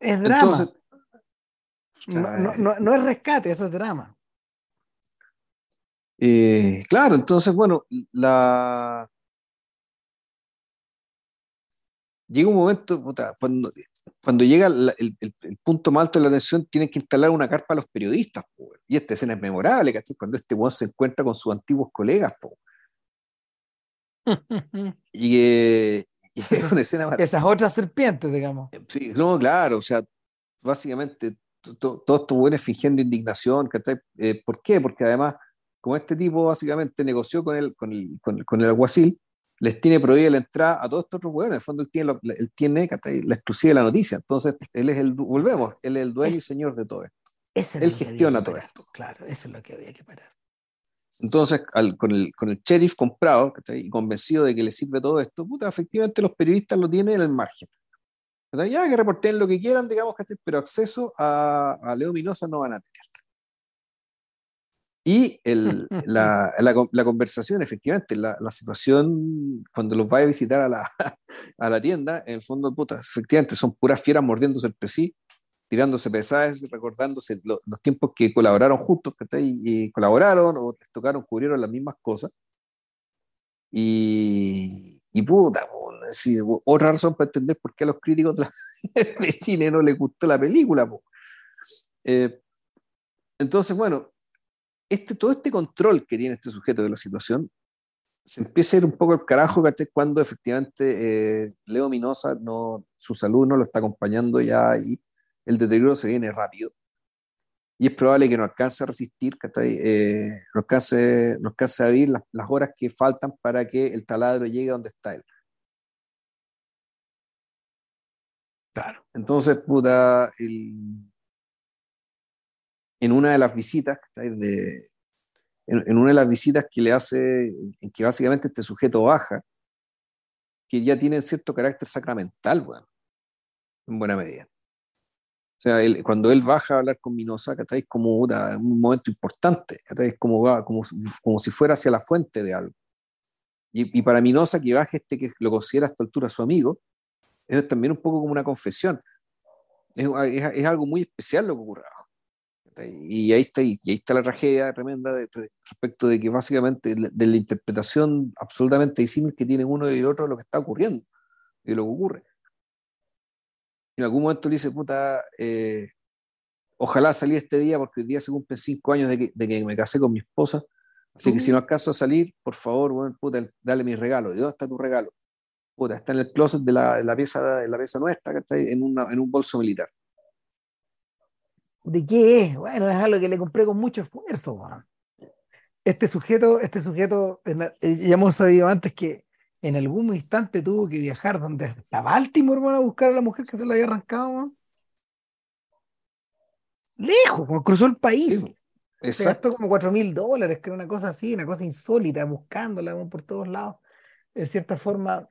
S1: es drama. No, es rescate, eso es drama.
S2: Eh, claro, entonces, bueno, la... Llega un momento, cuando, cuando llega el, punto más alto de la atención, tienen que instalar una carpa a los periodistas. y esta escena es memorable, Cuando este weón se encuentra con sus antiguos colegas. <laughs> <laughs> y, es una escena
S1: Esas otras serpientes, digamos.
S2: Sí, no, claro, o sea, básicamente todos estos buenos fingiendo indignación, eh, ¿Por qué? Porque además, como este tipo básicamente negoció con el, con el, con el, alguacil, les tiene prohibida la entrada a todos estos otros buenos. En el fondo, él tiene, él tiene la exclusiva de la noticia. Entonces, él es el, volvemos, él es el dueño y señor de todo esto. él gestiona todo esto.
S1: Claro, eso es lo que había que parar.
S2: Entonces, con, el, con el sheriff comprado y convencido de que le sirve todo esto, puta, efectivamente los periodistas lo tienen en el margen. Ya que reporten lo que quieran, digamos, pero acceso a, a, Leo Minosa no van a tener. Y el, <laughs> la, la, conversación, efectivamente, la, la, situación cuando los vaya a visitar a la, <laughs> a la tienda, en el fondo, puta, efectivamente, son puras fieras mordiéndose entre sí tirándose pesajes, recordándose los tiempos que colaboraron juntos, y, colaboraron o les tocaron, cubrieron las mismas cosas. Y, y puta, otra razón para entender por qué a los críticos de, <laughs> cine no les gustó la película. Eh, entonces, bueno, este, todo este control que tiene este sujeto de la situación se empieza a ir un poco al carajo, Cuando efectivamente eh, Leo Minosa, no, su salud no lo está acompañando ya y el deterioro se viene rápido y es probable que no alcance a resistir, eh, no, alcance, no alcance a vivir las, horas que faltan para que el taladro llegue a donde está él. Entonces, puta, en una de las visitas, de, en, una de las visitas que le hace, en que básicamente este sujeto baja, que ya tiene cierto carácter sacramental, bueno, en buena medida. O sea, cuando él baja a hablar con Minosa, es como un momento importante, es como, como, como si fuera hacia la fuente de algo. Y, y, para Minosa, que baje este que lo considera a esta altura su amigo, es también un poco como una confesión. Es, es, algo muy especial lo que ocurre Y ahí está, y ahí está la tragedia tremenda respecto de que básicamente de la interpretación absolutamente disímil que tiene uno y el otro de lo que está ocurriendo y de lo que ocurre. en algún momento le dice, puta, eh, ojalá salí este día porque hoy día se cumplen cinco años de que, de que me casé con mi esposa. Así que si no acaso a salir, por favor, bueno, puta, dale mi regalo. ¿Y dónde está tu regalo? Puta, está en el closet de la, de la pieza, de la pieza nuestra, que está en, una, en un bolso militar.
S1: ¿De qué es? Bueno, es algo que le compré con mucho esfuerzo. Este sujeto, este sujeto, eh, ya hemos sabido antes que en algún instante tuvo que viajar donde la Baltimore, a buscar a la mujer que se la había arrancado. Lejos, cruzó el país. Exacto. como cuatro mil dólares, que era una cosa así, una cosa insólita, buscándola por todos lados. De cierta forma,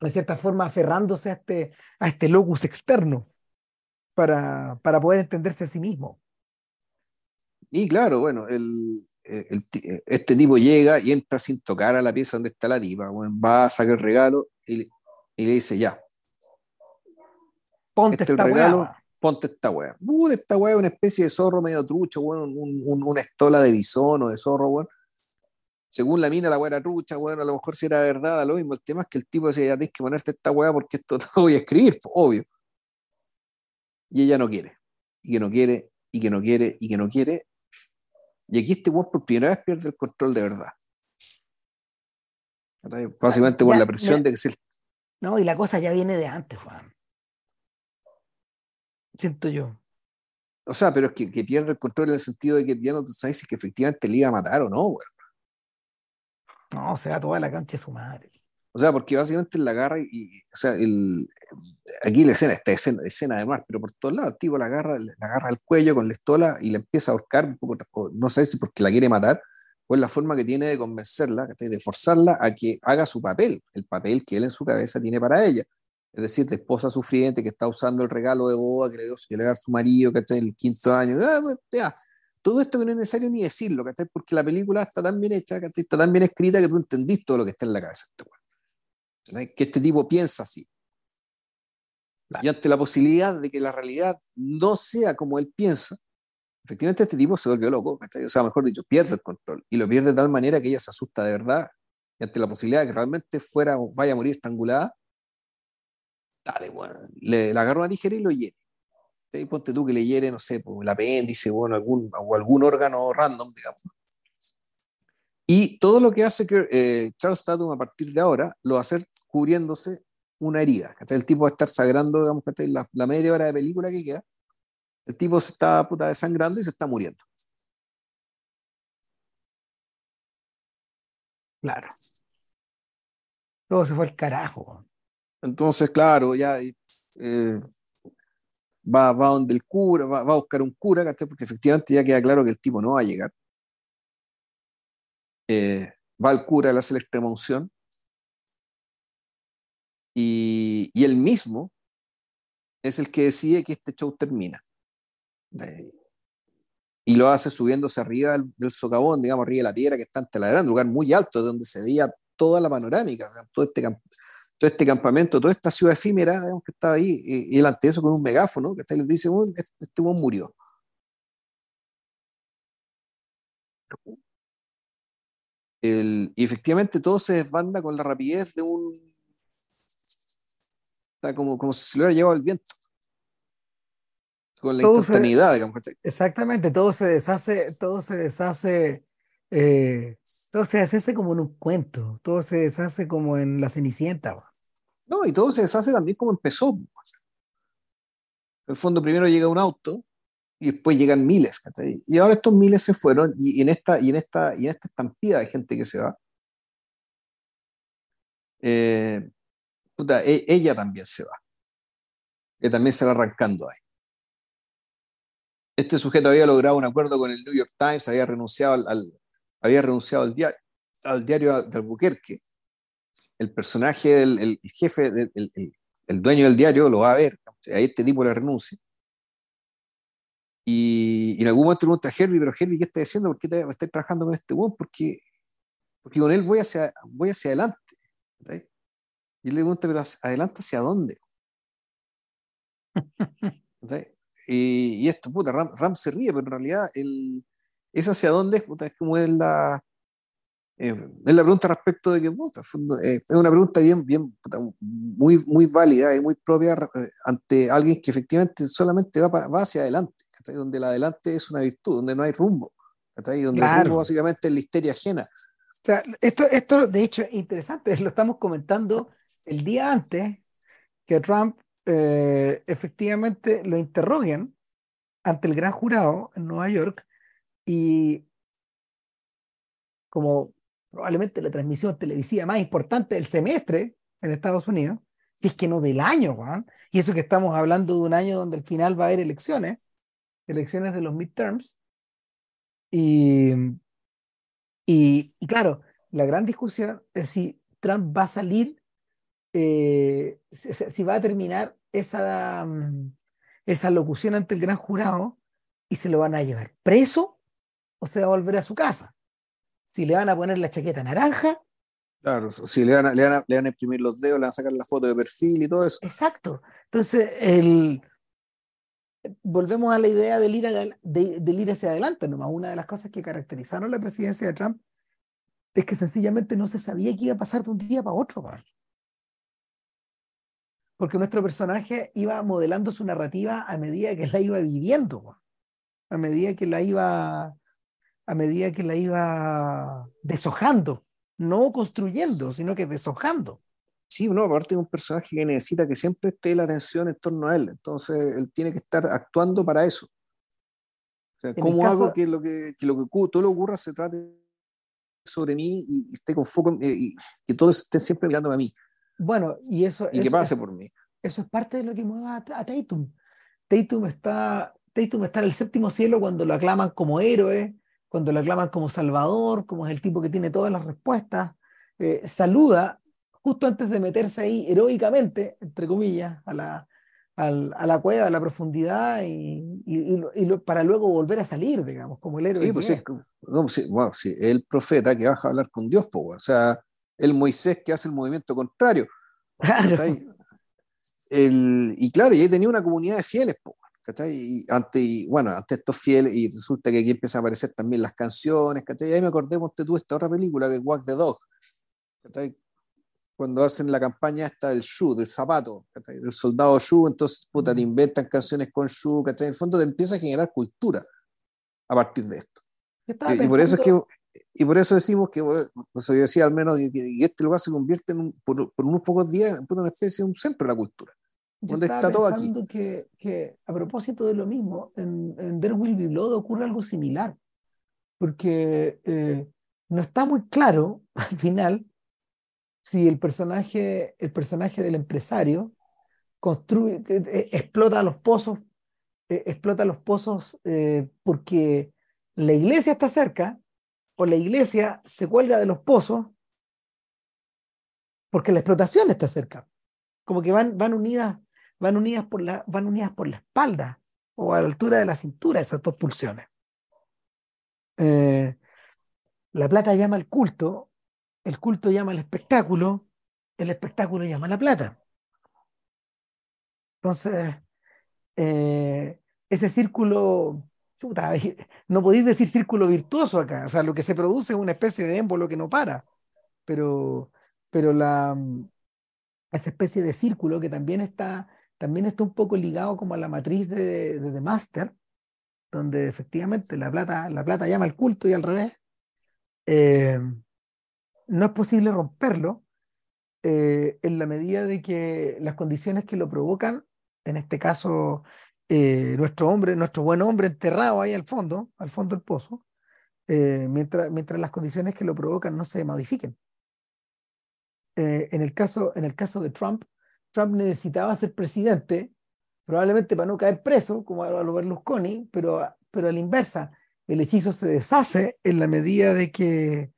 S1: de cierta forma aferrándose a este, a este locus externo para, para poder entenderse a sí mismo.
S2: Y claro, bueno, el, este tipo llega y entra sin tocar a la pieza donde está la tipa, va a sacar el regalo y, le dice ya. Ponte este esta regalo, ponte esta weá. Uh, esta weá es una especie de zorro medio trucho, bueno, una estola de bisón o de zorro, bueno. Según la mina, la weá era trucha, bueno, a lo mejor si era verdad, lo mismo. El tema es que el tipo decía, ya tienes que ponerte esta weá porque esto <laughs> te voy a escribir, obvio y ella no quiere, y que no quiere, y que no quiere, y que no quiere. Y aquí este weón por primera vez pierde el control de verdad. Básicamente por la presión de que se...
S1: No, y la cosa ya viene de antes, Juan. Siento yo.
S2: O sea, pero es que, que, pierde el control en el sentido de que ya no sabes si que efectivamente le iba a matar o no, weón.
S1: No, se va toda la cancha de su madre.
S2: O sea, porque básicamente la agarra y, o sea, el, aquí la escena, esta escena, escena de mar, pero por todos lados, el tipo la agarra, la agarra al cuello con la estola y le empieza a ahorcar, un poco, no sé si porque la quiere matar, o es la forma que tiene de convencerla, de forzarla a que haga su papel, el papel que él en su cabeza tiene para ella. Es decir, de esposa sufriente que está usando el regalo de boda que le dio, que le dio a su marido, que está en el quinto año. Ah, pues, todo esto que no es necesario ni decirlo, porque la película está tan bien hecha, está tan bien escrita que tú entendís todo lo que está en la cabeza. Este que este tipo piensa así. Y ante la posibilidad de que la realidad no sea como él piensa, efectivamente este tipo se volvió loco, o sea, mejor dicho, pierde el control y lo pierde de tal manera que ella se asusta de verdad y ante la posibilidad de que realmente fuera, vaya a morir estrangulada, dale, bueno, le, agarra una tijera y lo hiere. Y ponte tú que le hiere, no sé, pues, el apéndice bueno, algún, o algún órgano random, digamos. Y todo lo que hace que eh, Charles Tatum a partir de ahora lo va a hacer cubriéndose una herida. El tipo va a estar sangrando, digamos, la, la media hora de película que queda. El tipo se está puta desangrando y se está muriendo.
S1: Claro. Todo se fue al carajo.
S2: Entonces, claro, ya eh, va, va donde el cura, va, va, a buscar un cura, Porque efectivamente ya queda claro que el tipo no va a llegar. Eh, va al cura, le hace la extrema unción y, y él mismo es el que decide que este show termina. Y lo hace subiéndose arriba del, socavón, digamos, arriba de la tierra que está ante la gran, lugar muy alto, donde se veía toda la panorámica, todo este, todo este campamento, toda esta ciudad efímera que estaba ahí, y, y ante eso con un megáfono, que le dice, este, este murió. El, y efectivamente todo se desbanda con la rapidez de un, como, como si se lo hubiera llevado el viento. Con la instantaneidad, digamos.
S1: Exactamente, todo se deshace, todo se deshace, eh, todo se deshace como en un cuento, todo se deshace como en la Cenicienta.
S2: No, y todo se deshace también como empezó. En el fondo primero llega un auto y después llegan miles, Y ahora estos miles se fueron y, en esta, y, en esta, y en esta estampida de gente que se va, eh, e, ella también se va. Que también se va arrancando ahí. Este sujeto había logrado un acuerdo con el New York Times, había renunciado al, había renunciado al, diario, al diario de Albuquerque. El personaje del el jefe, el, el, dueño del diario lo va a ver. A este tipo le renuncia. Y, en algún momento pregunta a Herbie, pero Herbie, ¿qué está diciendo? ¿Por qué te, estás trabajando con este buen? Porque, porque con él voy hacia, voy hacia adelante. Y él le pregunta, pero adelante hacia dónde? <laughs> y, esto, puta, Ram, se ríe, pero en realidad el, es hacia dónde es, es como es la, eh, es la pregunta respecto de que puta, eh, es una pregunta bien, bien muy, muy válida y muy propia eh, ante alguien que efectivamente solamente va, va hacia adelante, donde el adelante es una virtud, donde no hay rumbo, donde el rumbo básicamente es la histeria ajena.
S1: O sea, esto, esto de hecho es interesante, lo estamos comentando el día antes que Trump efectivamente lo interroguen ante el gran jurado en Nueva York y como probablemente la transmisión televisiva más importante del semestre en Estados Unidos, si es que no del año, Juan. Y eso que estamos hablando de un año donde al final va a haber elecciones, elecciones de los midterms. Y, y, claro, la gran discusión es si Trump va a salir, eh, si, va a terminar esa, mm, esa locución ante el gran jurado y se lo van a llevar preso o se va a volver a su casa si le van a poner la chaqueta naranja.
S2: Claro, si le van, a, le, van le van a imprimir los dedos, le van a sacar la foto de perfil y todo eso.
S1: Exacto. Entonces, el, volvemos a la idea del ir, de, ir hacia adelante. Nomás una de las cosas que caracterizaron la presidencia de Trump es que sencillamente no se sabía qué iba a pasar de un día para otro. Porque nuestro personaje iba modelando su narrativa a medida que la iba viviendo, a medida que la iba a medida que la iba deshojando, no construyendo, sino que deshojando.
S2: Sí, no, aparte de un personaje que necesita que siempre esté la atención en torno a él, entonces él tiene que estar actuando para eso. O sea, ¿cómo hago que lo que, que, lo que todo lo que ocurra se trate sobre mí y esté con foco, eh, y que todos estén siempre mirando a mí?
S1: Bueno, y eso...
S2: Y que pase por mí.
S1: Eso es parte de lo que mueve a, a Tatum. Tatum está, Tatum está en el séptimo cielo cuando lo aclaman como héroe, cuando lo aclaman como Salvador, como es el tipo que tiene todas las respuestas, eh, saluda justo antes de meterse ahí heroicamente, entre comillas, a la, a la cueva, a la profundidad y, y, para luego volver a salir, digamos, como el héroe.
S2: Sí, pues sí, wow, sí, el profeta que baja a hablar con Dios, o sea, el Moisés que hace el movimiento contrario. <laughs> El, y claro, y ahí tenía una comunidad de fieles, po, y, ante, bueno, ante estos fieles, y resulta que aquí empiezan a aparecer también las canciones, ¿cachai? Y ahí me acordé, de tú, esta otra película que es Walk the Dog, Cuando hacen la campaña esta del shoe, del zapato, Del soldado shoe, entonces, puta, te inventan canciones con shoe, ¿cachai? En el fondo te empieza a generar cultura a partir de esto. Y, por eso es que y por eso decimos que, pues yo decía al menos, que, este lugar se convierte en por, por, unos pocos días en una especie de un centro de la cultura.
S1: ¿Dónde está todo aquí? Que, que, a propósito de lo mismo, en, en There Will Be Blood ocurre algo similar, porque eh, no está muy claro <laughs> al final si el personaje, el personaje del empresario construye, eh, explota los pozos, eh, explota los pozos porque la iglesia está cerca o la iglesia se cuelga de los pozos porque la explotación está cerca. Como que van, van unidas van unidas por la, van unidas por la espalda o a la altura de la cintura esas dos pulsiones. Eh, la plata llama al culto, el culto llama al espectáculo, el espectáculo llama a la plata. Entonces, eh, ese círculo, <laughs> no podéis decir círculo virtuoso acá, o sea, lo que se produce es una especie de émbolo que no para, pero, pero la, esa especie de círculo que también está también está un poco ligado como a la matriz de, de The Master, donde efectivamente la plata, la plata llama al culto y al revés. Eh, no es posible romperlo eh, en la medida de que las condiciones que lo provocan, en este caso eh, nuestro hombre, nuestro buen hombre enterrado ahí al fondo, al fondo del pozo, mientras, mientras las condiciones que lo provocan no se modifiquen. en, el caso, en el caso de Trump, Trump necesitaba ser presidente, probablemente para no caer preso, como a lo Berlusconi, pero, pero a la inversa, el hechizo se deshace en la medida de que,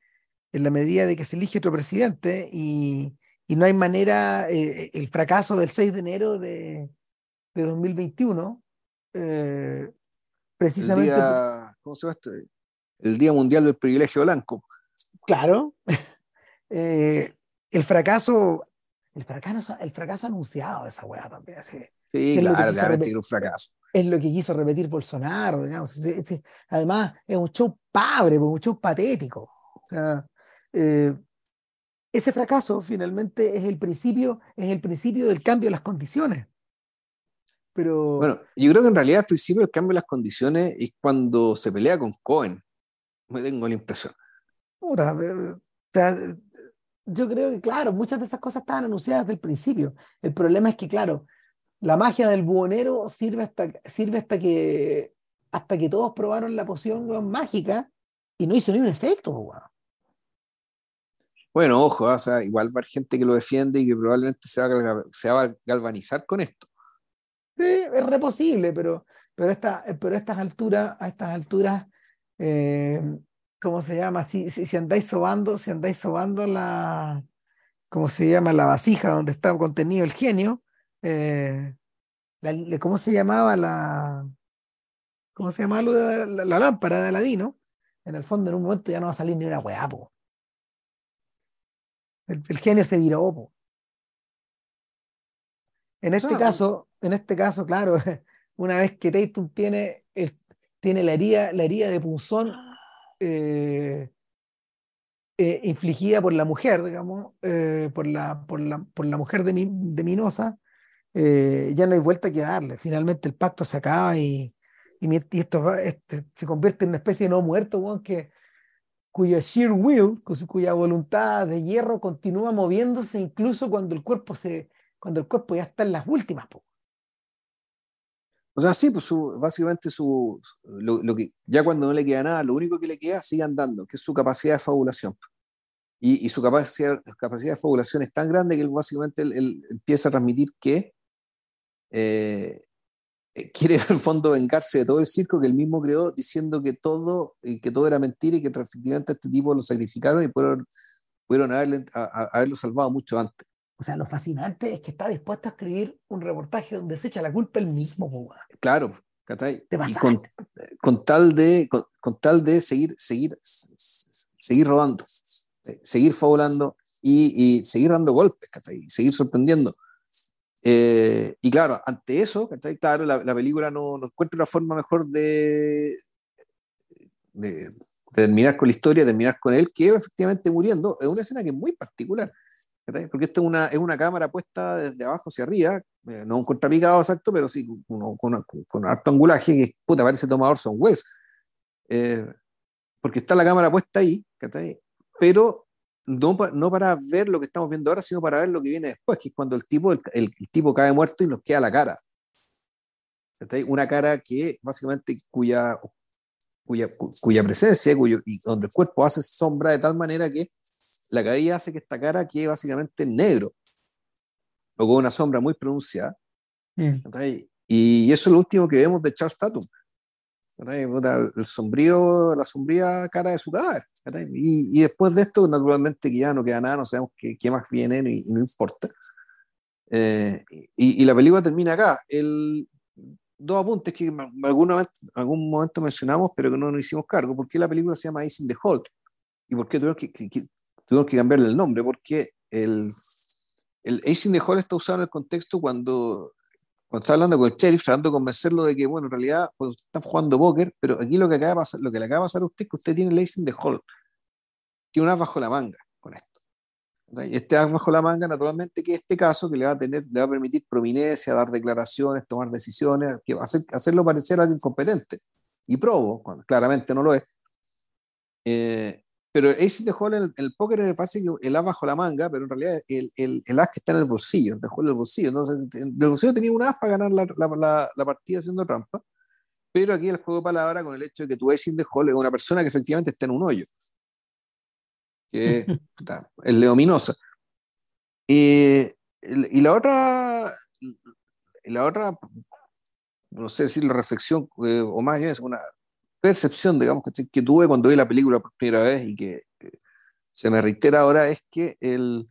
S1: en la medida de que se elige otro presidente y, y no hay manera, eh, el fracaso del 6 de enero de, de 2021, eh, precisamente...
S2: El día, ¿Cómo se llama este? El Día Mundial del Privilegio Blanco.
S1: Claro. <laughs> Eh, el fracaso el fracaso, el fracaso anunciado de esa weá también.
S2: Sí, claro, claramente un fracaso.
S1: es lo que quiso repetir Bolsonaro, digamos. además, es un show pobre, un show patético. Eh, ese fracaso finalmente es el principio, es el principio del cambio de las condiciones. Pero...
S2: Bueno, yo creo que en realidad el principio del cambio de las condiciones es cuando se pelea con Cohen. Me tengo la impresión.
S1: Eh, yo creo que, claro, muchas de esas cosas estaban anunciadas desde el principio. El problema es que, claro, la magia del buhonero sirve hasta, sirve hasta que hasta que todos probaron la poción mágica y no hizo ni un efecto.
S2: Bueno, ojo, o sea, igual va a haber gente que lo defiende y que probablemente se va, a, se va a galvanizar con esto.
S1: Sí, es re posible, pero, pero, esta, pero a estas alturas, a estas alturas, eh, ¿cómo se llama? Si, si, andáis sobando, si andáis sobando la, ¿cómo se llama? La vasija donde está contenido el genio, eh, ¿cómo se llamaba la, ¿cómo se llamaba la, lámpara de Aladino? En el fondo, en un momento ya no va a salir ni una weá, El, genio se viró, En este caso, en este caso, claro, <laughs> una vez que Tatum tiene, tiene la herida, la herida de punzón eh, eh, infligida por la mujer, digamos, por, la, por, la, por la mujer de, Minosa, eh, ya no hay vuelta que darle. Finalmente el pacto se acaba y, esto este, se convierte en una especie de no muerto, cuya sheer will, cuya voluntad de hierro continúa moviéndose incluso cuando el cuerpo se cuando el cuerpo ya está en las últimas.
S2: O sea, sí, pues básicamente su, lo, que, ya cuando no le queda nada, lo único que le queda sigue andando, que es su capacidad de fabulación. Y, su capacidad, capacidad de fabulación es tan grande que él básicamente él empieza a transmitir que eh, eh, quiere en el fondo vengarse de todo el circo que él mismo creó, diciendo que todo, eh, que todo era mentira y que efectivamente este tipo lo sacrificaron y pudieron, pudieron haberlo salvado mucho antes.
S1: O sea, lo fascinante es que está dispuesto a escribir un reportaje donde se echa la culpa él mismo.
S2: Claro, y con, con, tal de, con, tal de seguir, seguir, seguir rodando, seguir fabulando y, y seguir dando golpes, y seguir sorprendiendo. Eh, y claro, ante eso, claro, la, la película no, no, encuentra una forma mejor de, de, terminar con la historia, de terminar con él, que efectivamente muriendo. Es una escena que es muy particular, porque esta es una, es una cámara puesta desde abajo hacia arriba, eh, no un contrapicado exacto, pero sí con, con, con harto angulaje, que puta, parece tomado Orson Welles. Eh, porque está la cámara puesta ahí, pero no, no, para ver lo que estamos viendo ahora, sino para ver lo que viene después, que es cuando el tipo, el, tipo cae muerto y nos queda la cara. Una cara que básicamente cuya, cuya, cuya presencia, cuyo, y donde el cuerpo hace sombra de tal manera que la caída hace que esta cara quede básicamente negro, o con una sombra muy pronunciada. Mm. Y eso es lo último que vemos de Charles Tatum el sombrío, la sombría cara de su cadáver. Y, y, después de esto, naturalmente, que ya no queda nada, no sabemos qué, qué más viene y, no importa. Eh, y, y, la película termina acá. El, dos apuntes que en alguna, algún momento mencionamos, pero que no nos hicimos cargo. ¿Por qué la película se llama Ice in the Hole? ¿Y por qué tuvimos que, que, que, tuvimos que cambiarle el nombre? Porque el, el Ace in the Hole está usado en el contexto cuando cuando está hablando con el sheriff, tratando de convencerlo de que, bueno, en realidad, pues, están jugando póker, pero aquí lo que, acaba de pasar, lo que le acaba de pasar a usted es que usted tiene el de hall. Tiene un as bajo la manga con esto. Este as bajo la manga, naturalmente, que este caso que le va a tener, le va a permitir prominencia, dar declaraciones, tomar decisiones, que hacer, hacerlo parecer a alguien competente. Y probo, cuando claramente no lo es. Eh, pero Ace dejó el, el póker me parece que el as bajo la manga, pero en realidad el, el, el as que está en el bolsillo, dejó en el bolsillo. Entonces, el bolsillo tenía un as para ganar la, la, la, partida haciendo trampa, pero aquí el juego de palabra con el hecho de que tu Ace the Hole es una persona que efectivamente está en un hoyo, que <laughs> es leominosa. Y, y la otra, la otra, no sé si la reflexión, eh, o más bien es una percepción, digamos, que, que, tuve cuando vi la película por primera vez y que se me reitera ahora es que el,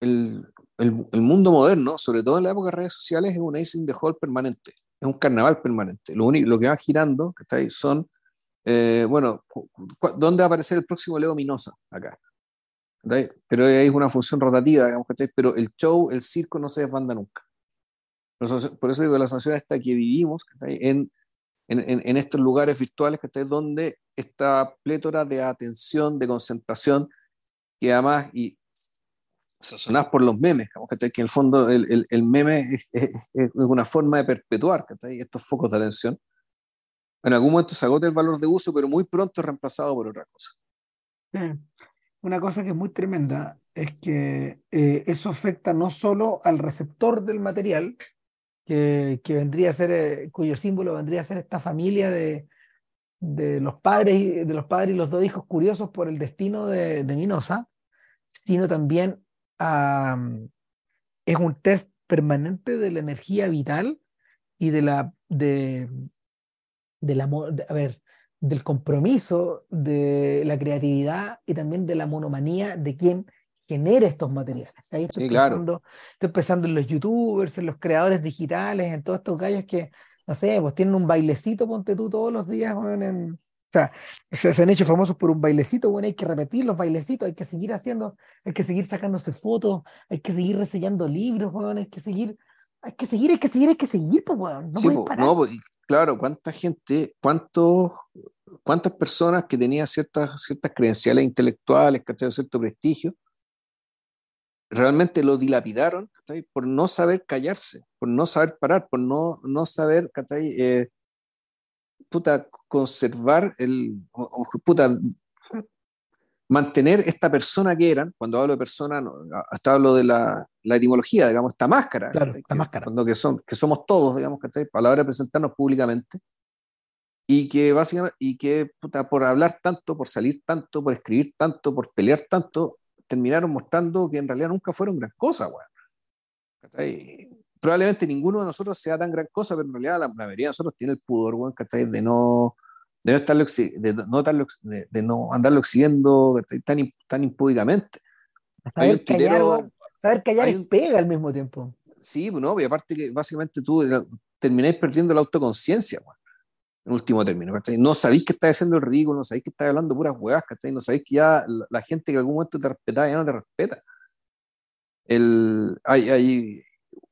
S2: el, el, mundo moderno, sobre todo en la época de redes sociales, es un icing de hall permanente, es un carnaval permanente. Lo, único, lo que va girando que está ahí, son, eh, bueno, ¿dónde va a aparecer el próximo Leo Minosa? Acá. Pero hay una función rotativa, digamos, pero el show, el circo no se desbanda nunca. Por eso, digo, la sensación esta que vivimos en, en, en, estos lugares virtuales, que donde esta plétora de atención, de concentración, que además, y sazonás por los memes, que en el fondo el, el, el meme es, es, es, una forma de perpetuar estos focos de atención. En algún momento se agota el valor de uso, pero muy pronto es reemplazado por otra cosa.
S1: Una cosa que es muy tremenda es que eh, eso afecta no solo al receptor del material, que, que vendría a ser, eh, cuyo símbolo vendría a ser esta familia de, de los padres y de los padres y los dos hijos curiosos por el destino de, de Minosa, sino también es un test permanente de la energía vital y de la de, del amor, a ver, del compromiso, de la creatividad y también de la monomanía de quien genera estos materiales. Ahí estoy, pensando, estoy pensando en los youtubers, en los creadores digitales, en todos estos gallos que, no sé, pues tienen un bailecito, ponte tú todos los días en, o sea, se, han hecho famosos por un bailecito, bueno, hay que repetir los bailecitos, hay que seguir haciendo, hay que seguir sacándose fotos, hay que seguir reseñando libros, bueno, hay que seguir, hay que seguir, hay que seguir, hay que seguir, pues, bueno, no parar.
S2: No, claro, cuánta gente, cuántos, cuántas personas que tenían ciertas, ciertas credenciales intelectuales, ¿cachai? cierto prestigio, realmente lo dilapidaron por no saber callarse, por no saber parar, por no, no saber eh, puta, conservar el, puta, mantener esta persona que eran, cuando hablo de persona, hasta hablo de la, la etimología, digamos, esta máscara,
S1: claro, la máscara.
S2: Cuando que, son, que somos todos, digamos, ¿cachai? a la hora de presentarnos públicamente, y que básicamente, y que puta, por hablar tanto, por salir tanto, por escribir tanto, por pelear tanto, terminaron mostrando que en realidad nunca fueron gran cosa, Probablemente ninguno de nosotros sea tan gran cosa, pero en realidad la, mayoría de nosotros tiene el pudor, weón, De no, de no, estarlo, de no, de, de no andarlo exhibiendo tan, tan impúdicamente.
S1: Saber callar, saber callar un, pega al mismo tiempo.
S2: Sí, no, y aparte que básicamente tú termináis perdiendo la autoconciencia, en último término, No sabéis que estás haciendo el ridículo, no sabéis que estás hablando puras huevas, No sabéis que ya la, gente que en algún momento te respetaba ya no te respeta. El, hay, hay,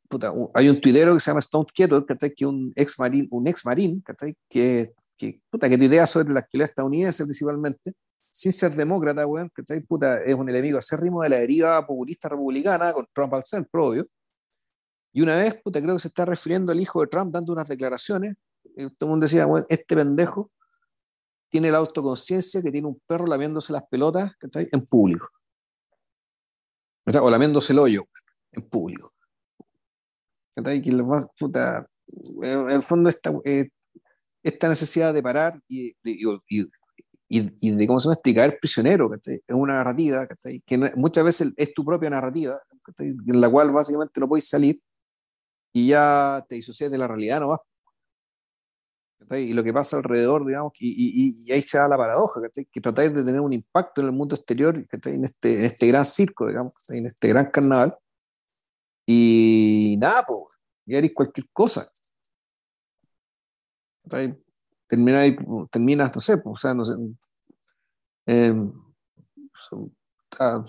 S2: puta, hay un tuitero que se llama Stone Kettle, Que es un ex marín, un ex marín, Que, que, puta, que sobre la actividad estadounidense principalmente, sin ser demócrata, weón, Puta, es un enemigo acérrimo de la deriva populista republicana con Trump al centro, obvio. Y una vez, puta, creo que se está refiriendo al hijo de Trump dando unas declaraciones todo el mundo decía, bueno, este pendejo tiene la autoconciencia que tiene un perro lamiéndose las pelotas en público. O lamiéndose el hoyo en público. Que más, puta, en el fondo esta, eh, esta necesidad de parar y, y, y, de cómo se llama y caer prisionero es una narrativa que muchas veces es tu propia narrativa en la cual básicamente no puedes salir y ya te disocias de la realidad no vas y lo que pasa alrededor, digamos, y, ahí se da la paradoja, que tratáis de tener un impacto en el mundo exterior, en este, en este gran circo, digamos, en este gran carnaval, y nada, pues, ya eres cualquier cosa. Terminas, terminas, no sé, o sea, no sé, eh,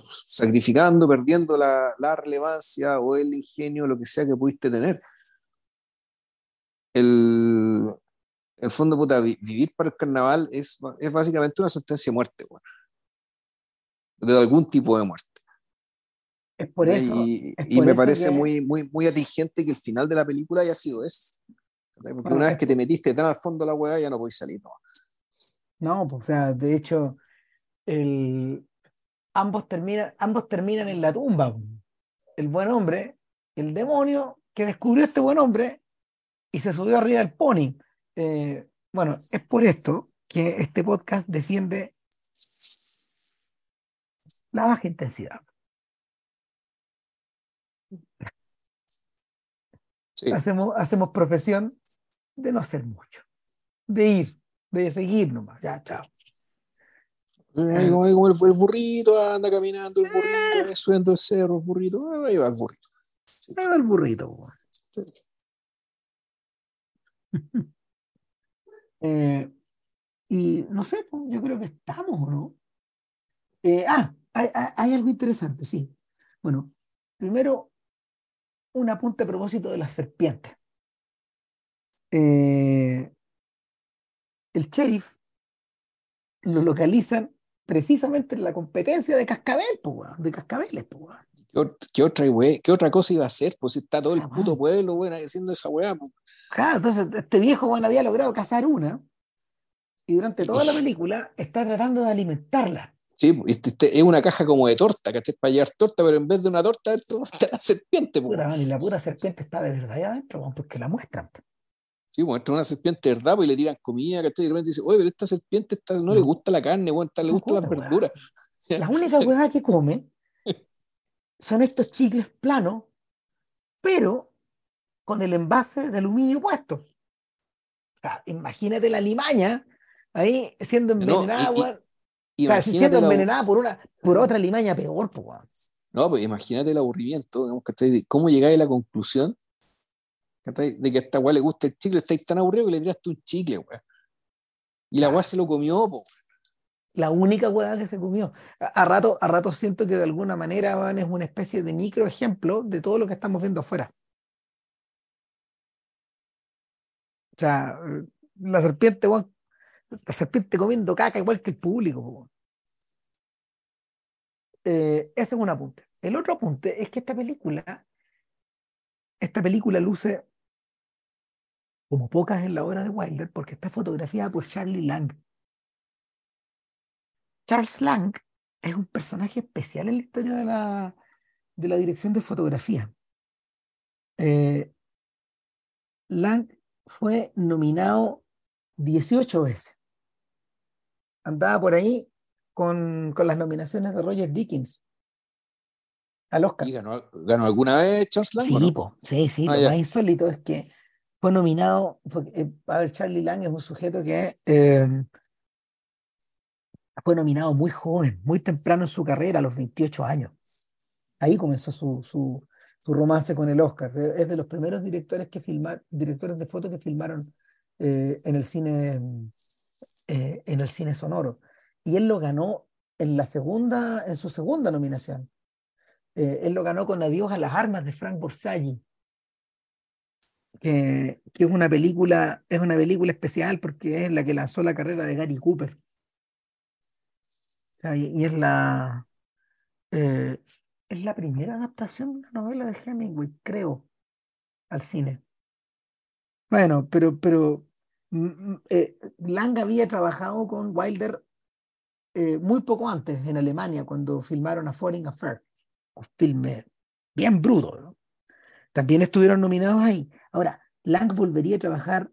S2: sacrificando, perdiendo la, la, relevancia o el ingenio, lo que sea que pudiste tener. El, en el fondo, puta, vivir para el carnaval es, es básicamente una sentencia de muerte, de algún tipo de muerte.
S1: Es por eso.
S2: Y, me parece muy, muy, muy atingente que el final de la película haya sido ese. Porque una vez que te metiste tan al fondo de la hueá ya no podéis salir. No,
S1: no pues, o sea, de hecho, el, ambos, terminan, ambos terminan en la tumba. El buen hombre, el demonio que descubrió este buen hombre y se subió arriba del pony. Eh, bueno, es por esto que este podcast defiende la baja intensidad. Hacemos, hacemos profesión de no hacer mucho, de ir, de seguir nomás. Ya, chao.
S2: Como, el, burrito, anda caminando el burrito, eh. subiendo el cerro, el burrito, ahí va el burrito.
S1: Ahí va el burrito. Eh, y no sé, yo creo que estamos, ¿no? Eh, ah, hay, algo interesante, sí. Bueno, primero, un apunte a propósito de las serpientes. Eh, el sheriff lo localizan precisamente en la competencia de cascabel, de cascabeles.
S2: ¿Qué, otra, ¿Qué otra cosa iba a hacer? Pues está todo el puto pueblo haciendo esa weá.
S1: Claro, entonces este viejo bueno, había logrado cazar una y durante toda la película está tratando de alimentarla.
S2: Sí, este, este, es una caja como de torta, ¿cachai? Para llevar torta, pero en vez de una torta, esto está la serpiente.
S1: y la pura serpiente está de verdad ahí adentro, porque la muestran.
S2: Sí, muestran una serpiente de verdad, y le tiran comida, ¿cachai? Y de repente dice, oye, pero esta serpiente no, le gusta la carne, bueno, le gusta la verdura.
S1: La única hueá <laughs> que come <laughs> son estos chicles planos, pero con el envase de aluminio puesto. O sea, imagínate la limaña ahí siendo envenenada, no, y, o sea, siendo envenenada por, una, por otra limaña peor, pues,
S2: No, pues imagínate el aburrimiento, digamos, ¿cachai? ¿Cómo llegáis a la conclusión de que a esta weá le gusta el chicle? Estáis tan aburrido que le tiraste un chicle, weá. Y la weá se lo comió, po.
S1: La única weá que se comió. A, rato, a rato siento que de alguna manera es una especie de micro ejemplo de todo lo que estamos viendo afuera. O sea, la serpiente, la serpiente comiendo caca igual que el público. Eh, ese es un apunte. El otro apunte es que esta película, esta película luce como pocas en la obra de Wilder porque está fotografiada por Charlie Lang. Charles Lang es un personaje especial en la historia de la, de la dirección de fotografía. Eh, Lang fue nominado 18 veces. Andaba por ahí con, con las nominaciones de Roger Dickens al Oscar.
S2: ¿Y ganó, alguna vez Charles Lang? Sí,
S1: sí, sí. Ah, lo más insólito es que fue nominado. Eh, a ver, Charlie Lang es un sujeto que eh, fue nominado muy joven, muy temprano en su carrera, a los 28 años. Ahí comenzó su, su, su romance con el Oscar. Es de los primeros directores que filmar, directores de fotos que filmaron eh, en el cine eh, en el cine sonoro. Y él lo ganó en la segunda, en su segunda nominación. Eh, él lo ganó con Adiós a las armas de Frank Borsagli, que, que, es una película, es una película especial porque es la que lanzó la carrera de Gary Cooper. y, es la es la primera adaptación de una novela de Hemingway, creo, al cine. Bueno, pero, pero mm, mm, eh, Lang había trabajado con Wilder eh, muy poco antes en Alemania, cuando filmaron A Foreign Affair, un filme bien bruto. También estuvieron nominados ahí. Ahora, Lang volvería a trabajar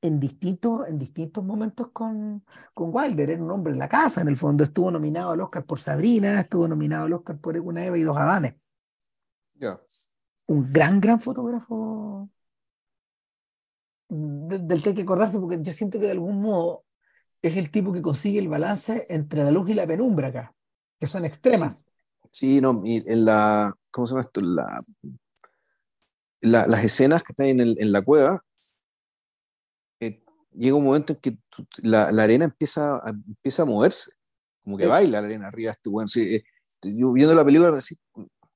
S1: en distintos, en distintos momentos con, con Wilder. Era un hombre en la casa, en el fondo. Estuvo nominado al Oscar por Sabrina, estuvo nominado al Oscar por Una Eva y Dos Adanes. Un gran, gran fotógrafo del que hay que acordarse, porque yo siento que de algún modo es el tipo que consigue el balance entre la luz y la penumbra acá, que son extremas.
S2: Sí, no, en la, ¿cómo se llama esto? La, las escenas que están en, en la cueva, llega un momento en que la, la, arena empieza, a, empieza a moverse, como que baila la arena arriba. Este, bueno, eh, yo viendo la película así,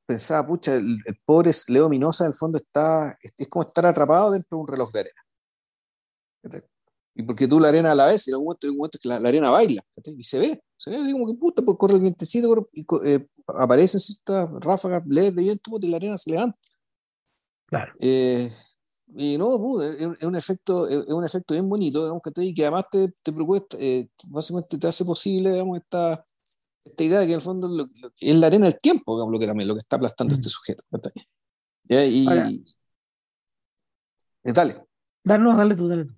S2: pensaba, pucha, el, pobre Leo Minosa en el fondo está, es como estar atrapado dentro de un reloj de arena. Y porque tú la arena a la vez, y en algún momento, en momento que la, arena baila, y se ve, se ve así como que puta, pues corre el vientecito y eh, aparecen ciertas ráfagas LED de viento y la arena se levanta.
S1: Claro.
S2: Eh, y no, es, un efecto, es, un efecto bien bonito, digamos, que, que además te, te propuesta, eh, básicamente te hace posible, digamos, esta, esta idea de que en el fondo es la arena del tiempo, digamos, lo que también, lo que está aplastando mm. este sujeto. Y, y, dale.
S1: Dale, dale tú, dale tú.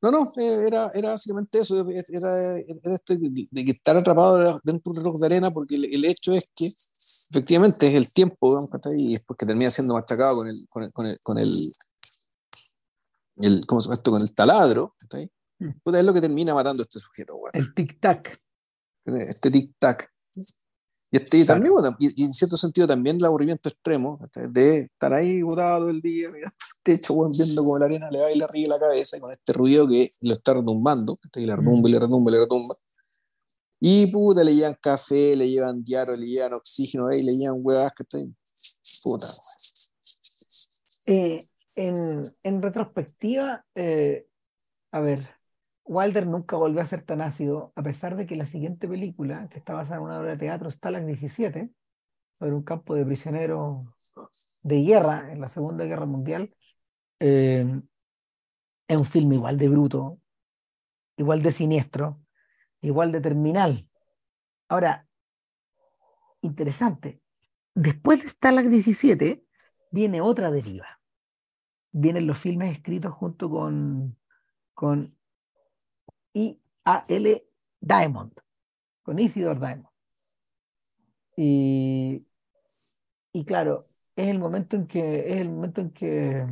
S2: No, no, eh, era, era básicamente eso, era, era esto de, que estar atrapado dentro de un reloj de arena, porque el, hecho es que efectivamente es el tiempo, y después que termina siendo machacado con el, con el, con el, con el, el ¿cómo se llama esto? Con el taladro, mm. es lo que termina matando a este sujeto.
S1: El tic-tac.
S2: Este tic-tac. Y, este, también, y, en cierto sentido también el aburrimiento extremo de estar ahí botado todo el día, mirando <laughs> el techo, viendo como la arena le va y le ríe la cabeza y con este ruido que lo está retumbando, y le retumba y le retumba y le retumba. Y puta, le llevan café, le llevan diario, le llevan oxígeno, y le llevan huevas, que puta.
S1: Eh, en, retrospectiva, eh, a ver, Wilder nunca volvió a ser tan ácido, a pesar de que la siguiente película, que está basada en una obra de teatro, Stalag 17, sobre un campo de prisioneros de guerra en la Segunda Guerra Mundial, eh, es un filme igual de bruto, igual de siniestro, igual de terminal. Ahora, interesante, después de Stalag 17 viene otra deriva. Vienen los filmes escritos junto con, con I.A.L. Diamond, con Isidore Diamond. Y, y claro, es el momento en que, es el momento en que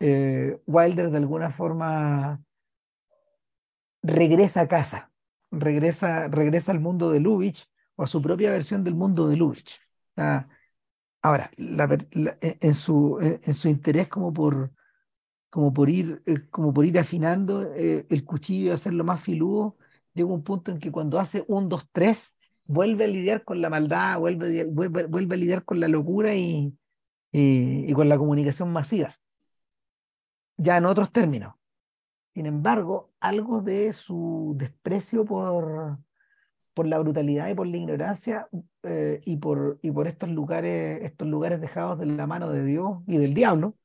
S1: eh, Wilder de alguna forma regresa a casa, regresa, regresa al mundo de Lubitsch o a su propia versión del mundo de Lubitsch. Ahora, en, su, en su interés como por, como por ir, eh, como por ir afinando eh, el cuchillo y hacerlo más filudo, llega un punto en que cuando hace un, dos, tres, vuelve a lidiar con la maldad, vuelve, vuelve, vuelve a lidiar con la locura y, y, y con la comunicación masiva ya en otros términos. Sin embargo, algo de su desprecio por, por la brutalidad y por la ignorancia eh, y, por, y por estos lugares, estos lugares dejados de la mano de Dios y del diablo,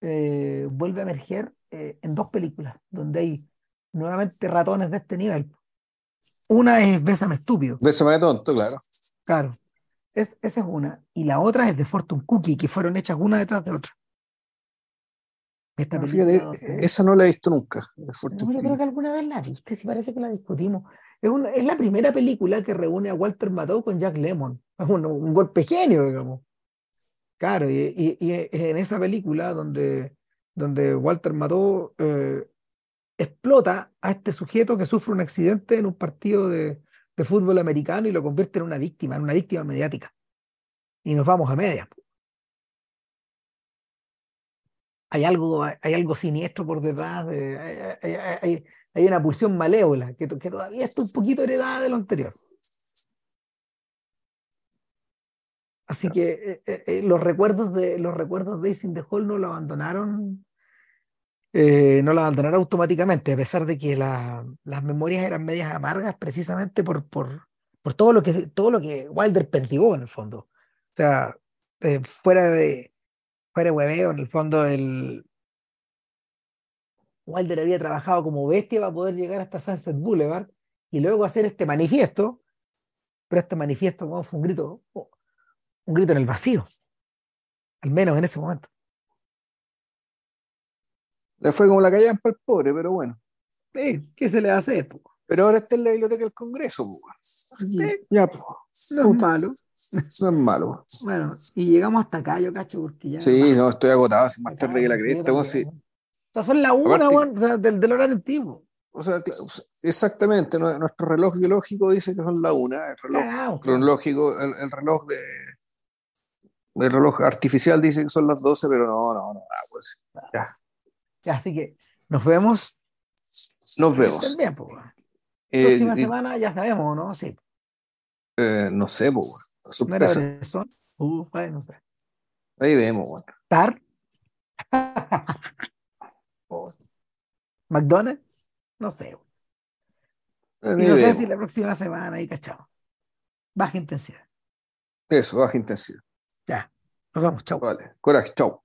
S1: eh, vuelve a emerger eh, en dos películas, donde hay nuevamente ratones de este nivel. Una es Bésame estúpido.
S2: Bésame tonto, claro.
S1: Claro. Es, esa es una. Y la otra es de Fortune Cookie, que fueron hechas una detrás de otra
S2: esa no la he visto nunca.
S1: yo creo que alguna vez la viste, si parece que la discutimos. Es, es la primera película que reúne a Walter Matthau con Jack Lemmon. Es un, un, golpe genio, digamos. Claro, y, y, en esa película donde, donde Walter Matthau eh, explota a este sujeto que sufre un accidente en un partido de, de fútbol americano y lo convierte en una víctima, en una víctima mediática. Y nos vamos a medias. hay algo, hay algo siniestro por detrás, una pulsión malévola que, que, todavía está un poquito heredada de lo anterior. Así que eh, eh, eh, los recuerdos de los recuerdos de Ising the Hall no lo abandonaron, no lo abandonaron automáticamente, a pesar de que la, las memorias eran medias amargas precisamente por, por, por todo lo que todo lo que Wilder perdigó en el fondo. O sea, fuera de fuera hueveo, en el fondo el Wilder había trabajado como bestia para poder llegar hasta Sunset Boulevard y luego hacer este manifiesto, pero este manifiesto fue un grito, un grito en el vacío, al menos en ese momento.
S2: Le fue como la calle para el pobre, pero bueno.
S1: Sí, ¿qué se le va a hacer?
S2: Pero ahora está en la biblioteca del Congreso.
S1: Sí, ya, pues. No es malo.
S2: No es malo.
S1: Bueno, y llegamos hasta acá, yo cacho, porque ya.
S2: Sí, no, estoy agotado, sin más tarde que la cresta.
S1: Sea, son las una, o sea, del, del, horario antiguo.
S2: O sea, exactamente, nuestro reloj biológico dice que son la una, el reloj cronológico, el, el, reloj de el reloj artificial dice que son las 12, pero no, no, no, pues ya.
S1: Así que nos vemos.
S2: Nos vemos.
S1: También, pues. Eh, próxima semana ya sabemos, ¿no? Sí.
S2: Eh, no sé, pues, sorpresa.
S1: No sé.
S2: Ahí vemos, bueno.
S1: ¿Tar? <laughs> ¿McDonald's? No sé. Y no sé si la próxima semana ahí, cachado. Baja intensidad.
S2: Eso, baja intensidad.
S1: Ya. Nos vemos. Chau.
S2: Vale. Coraje. Chau.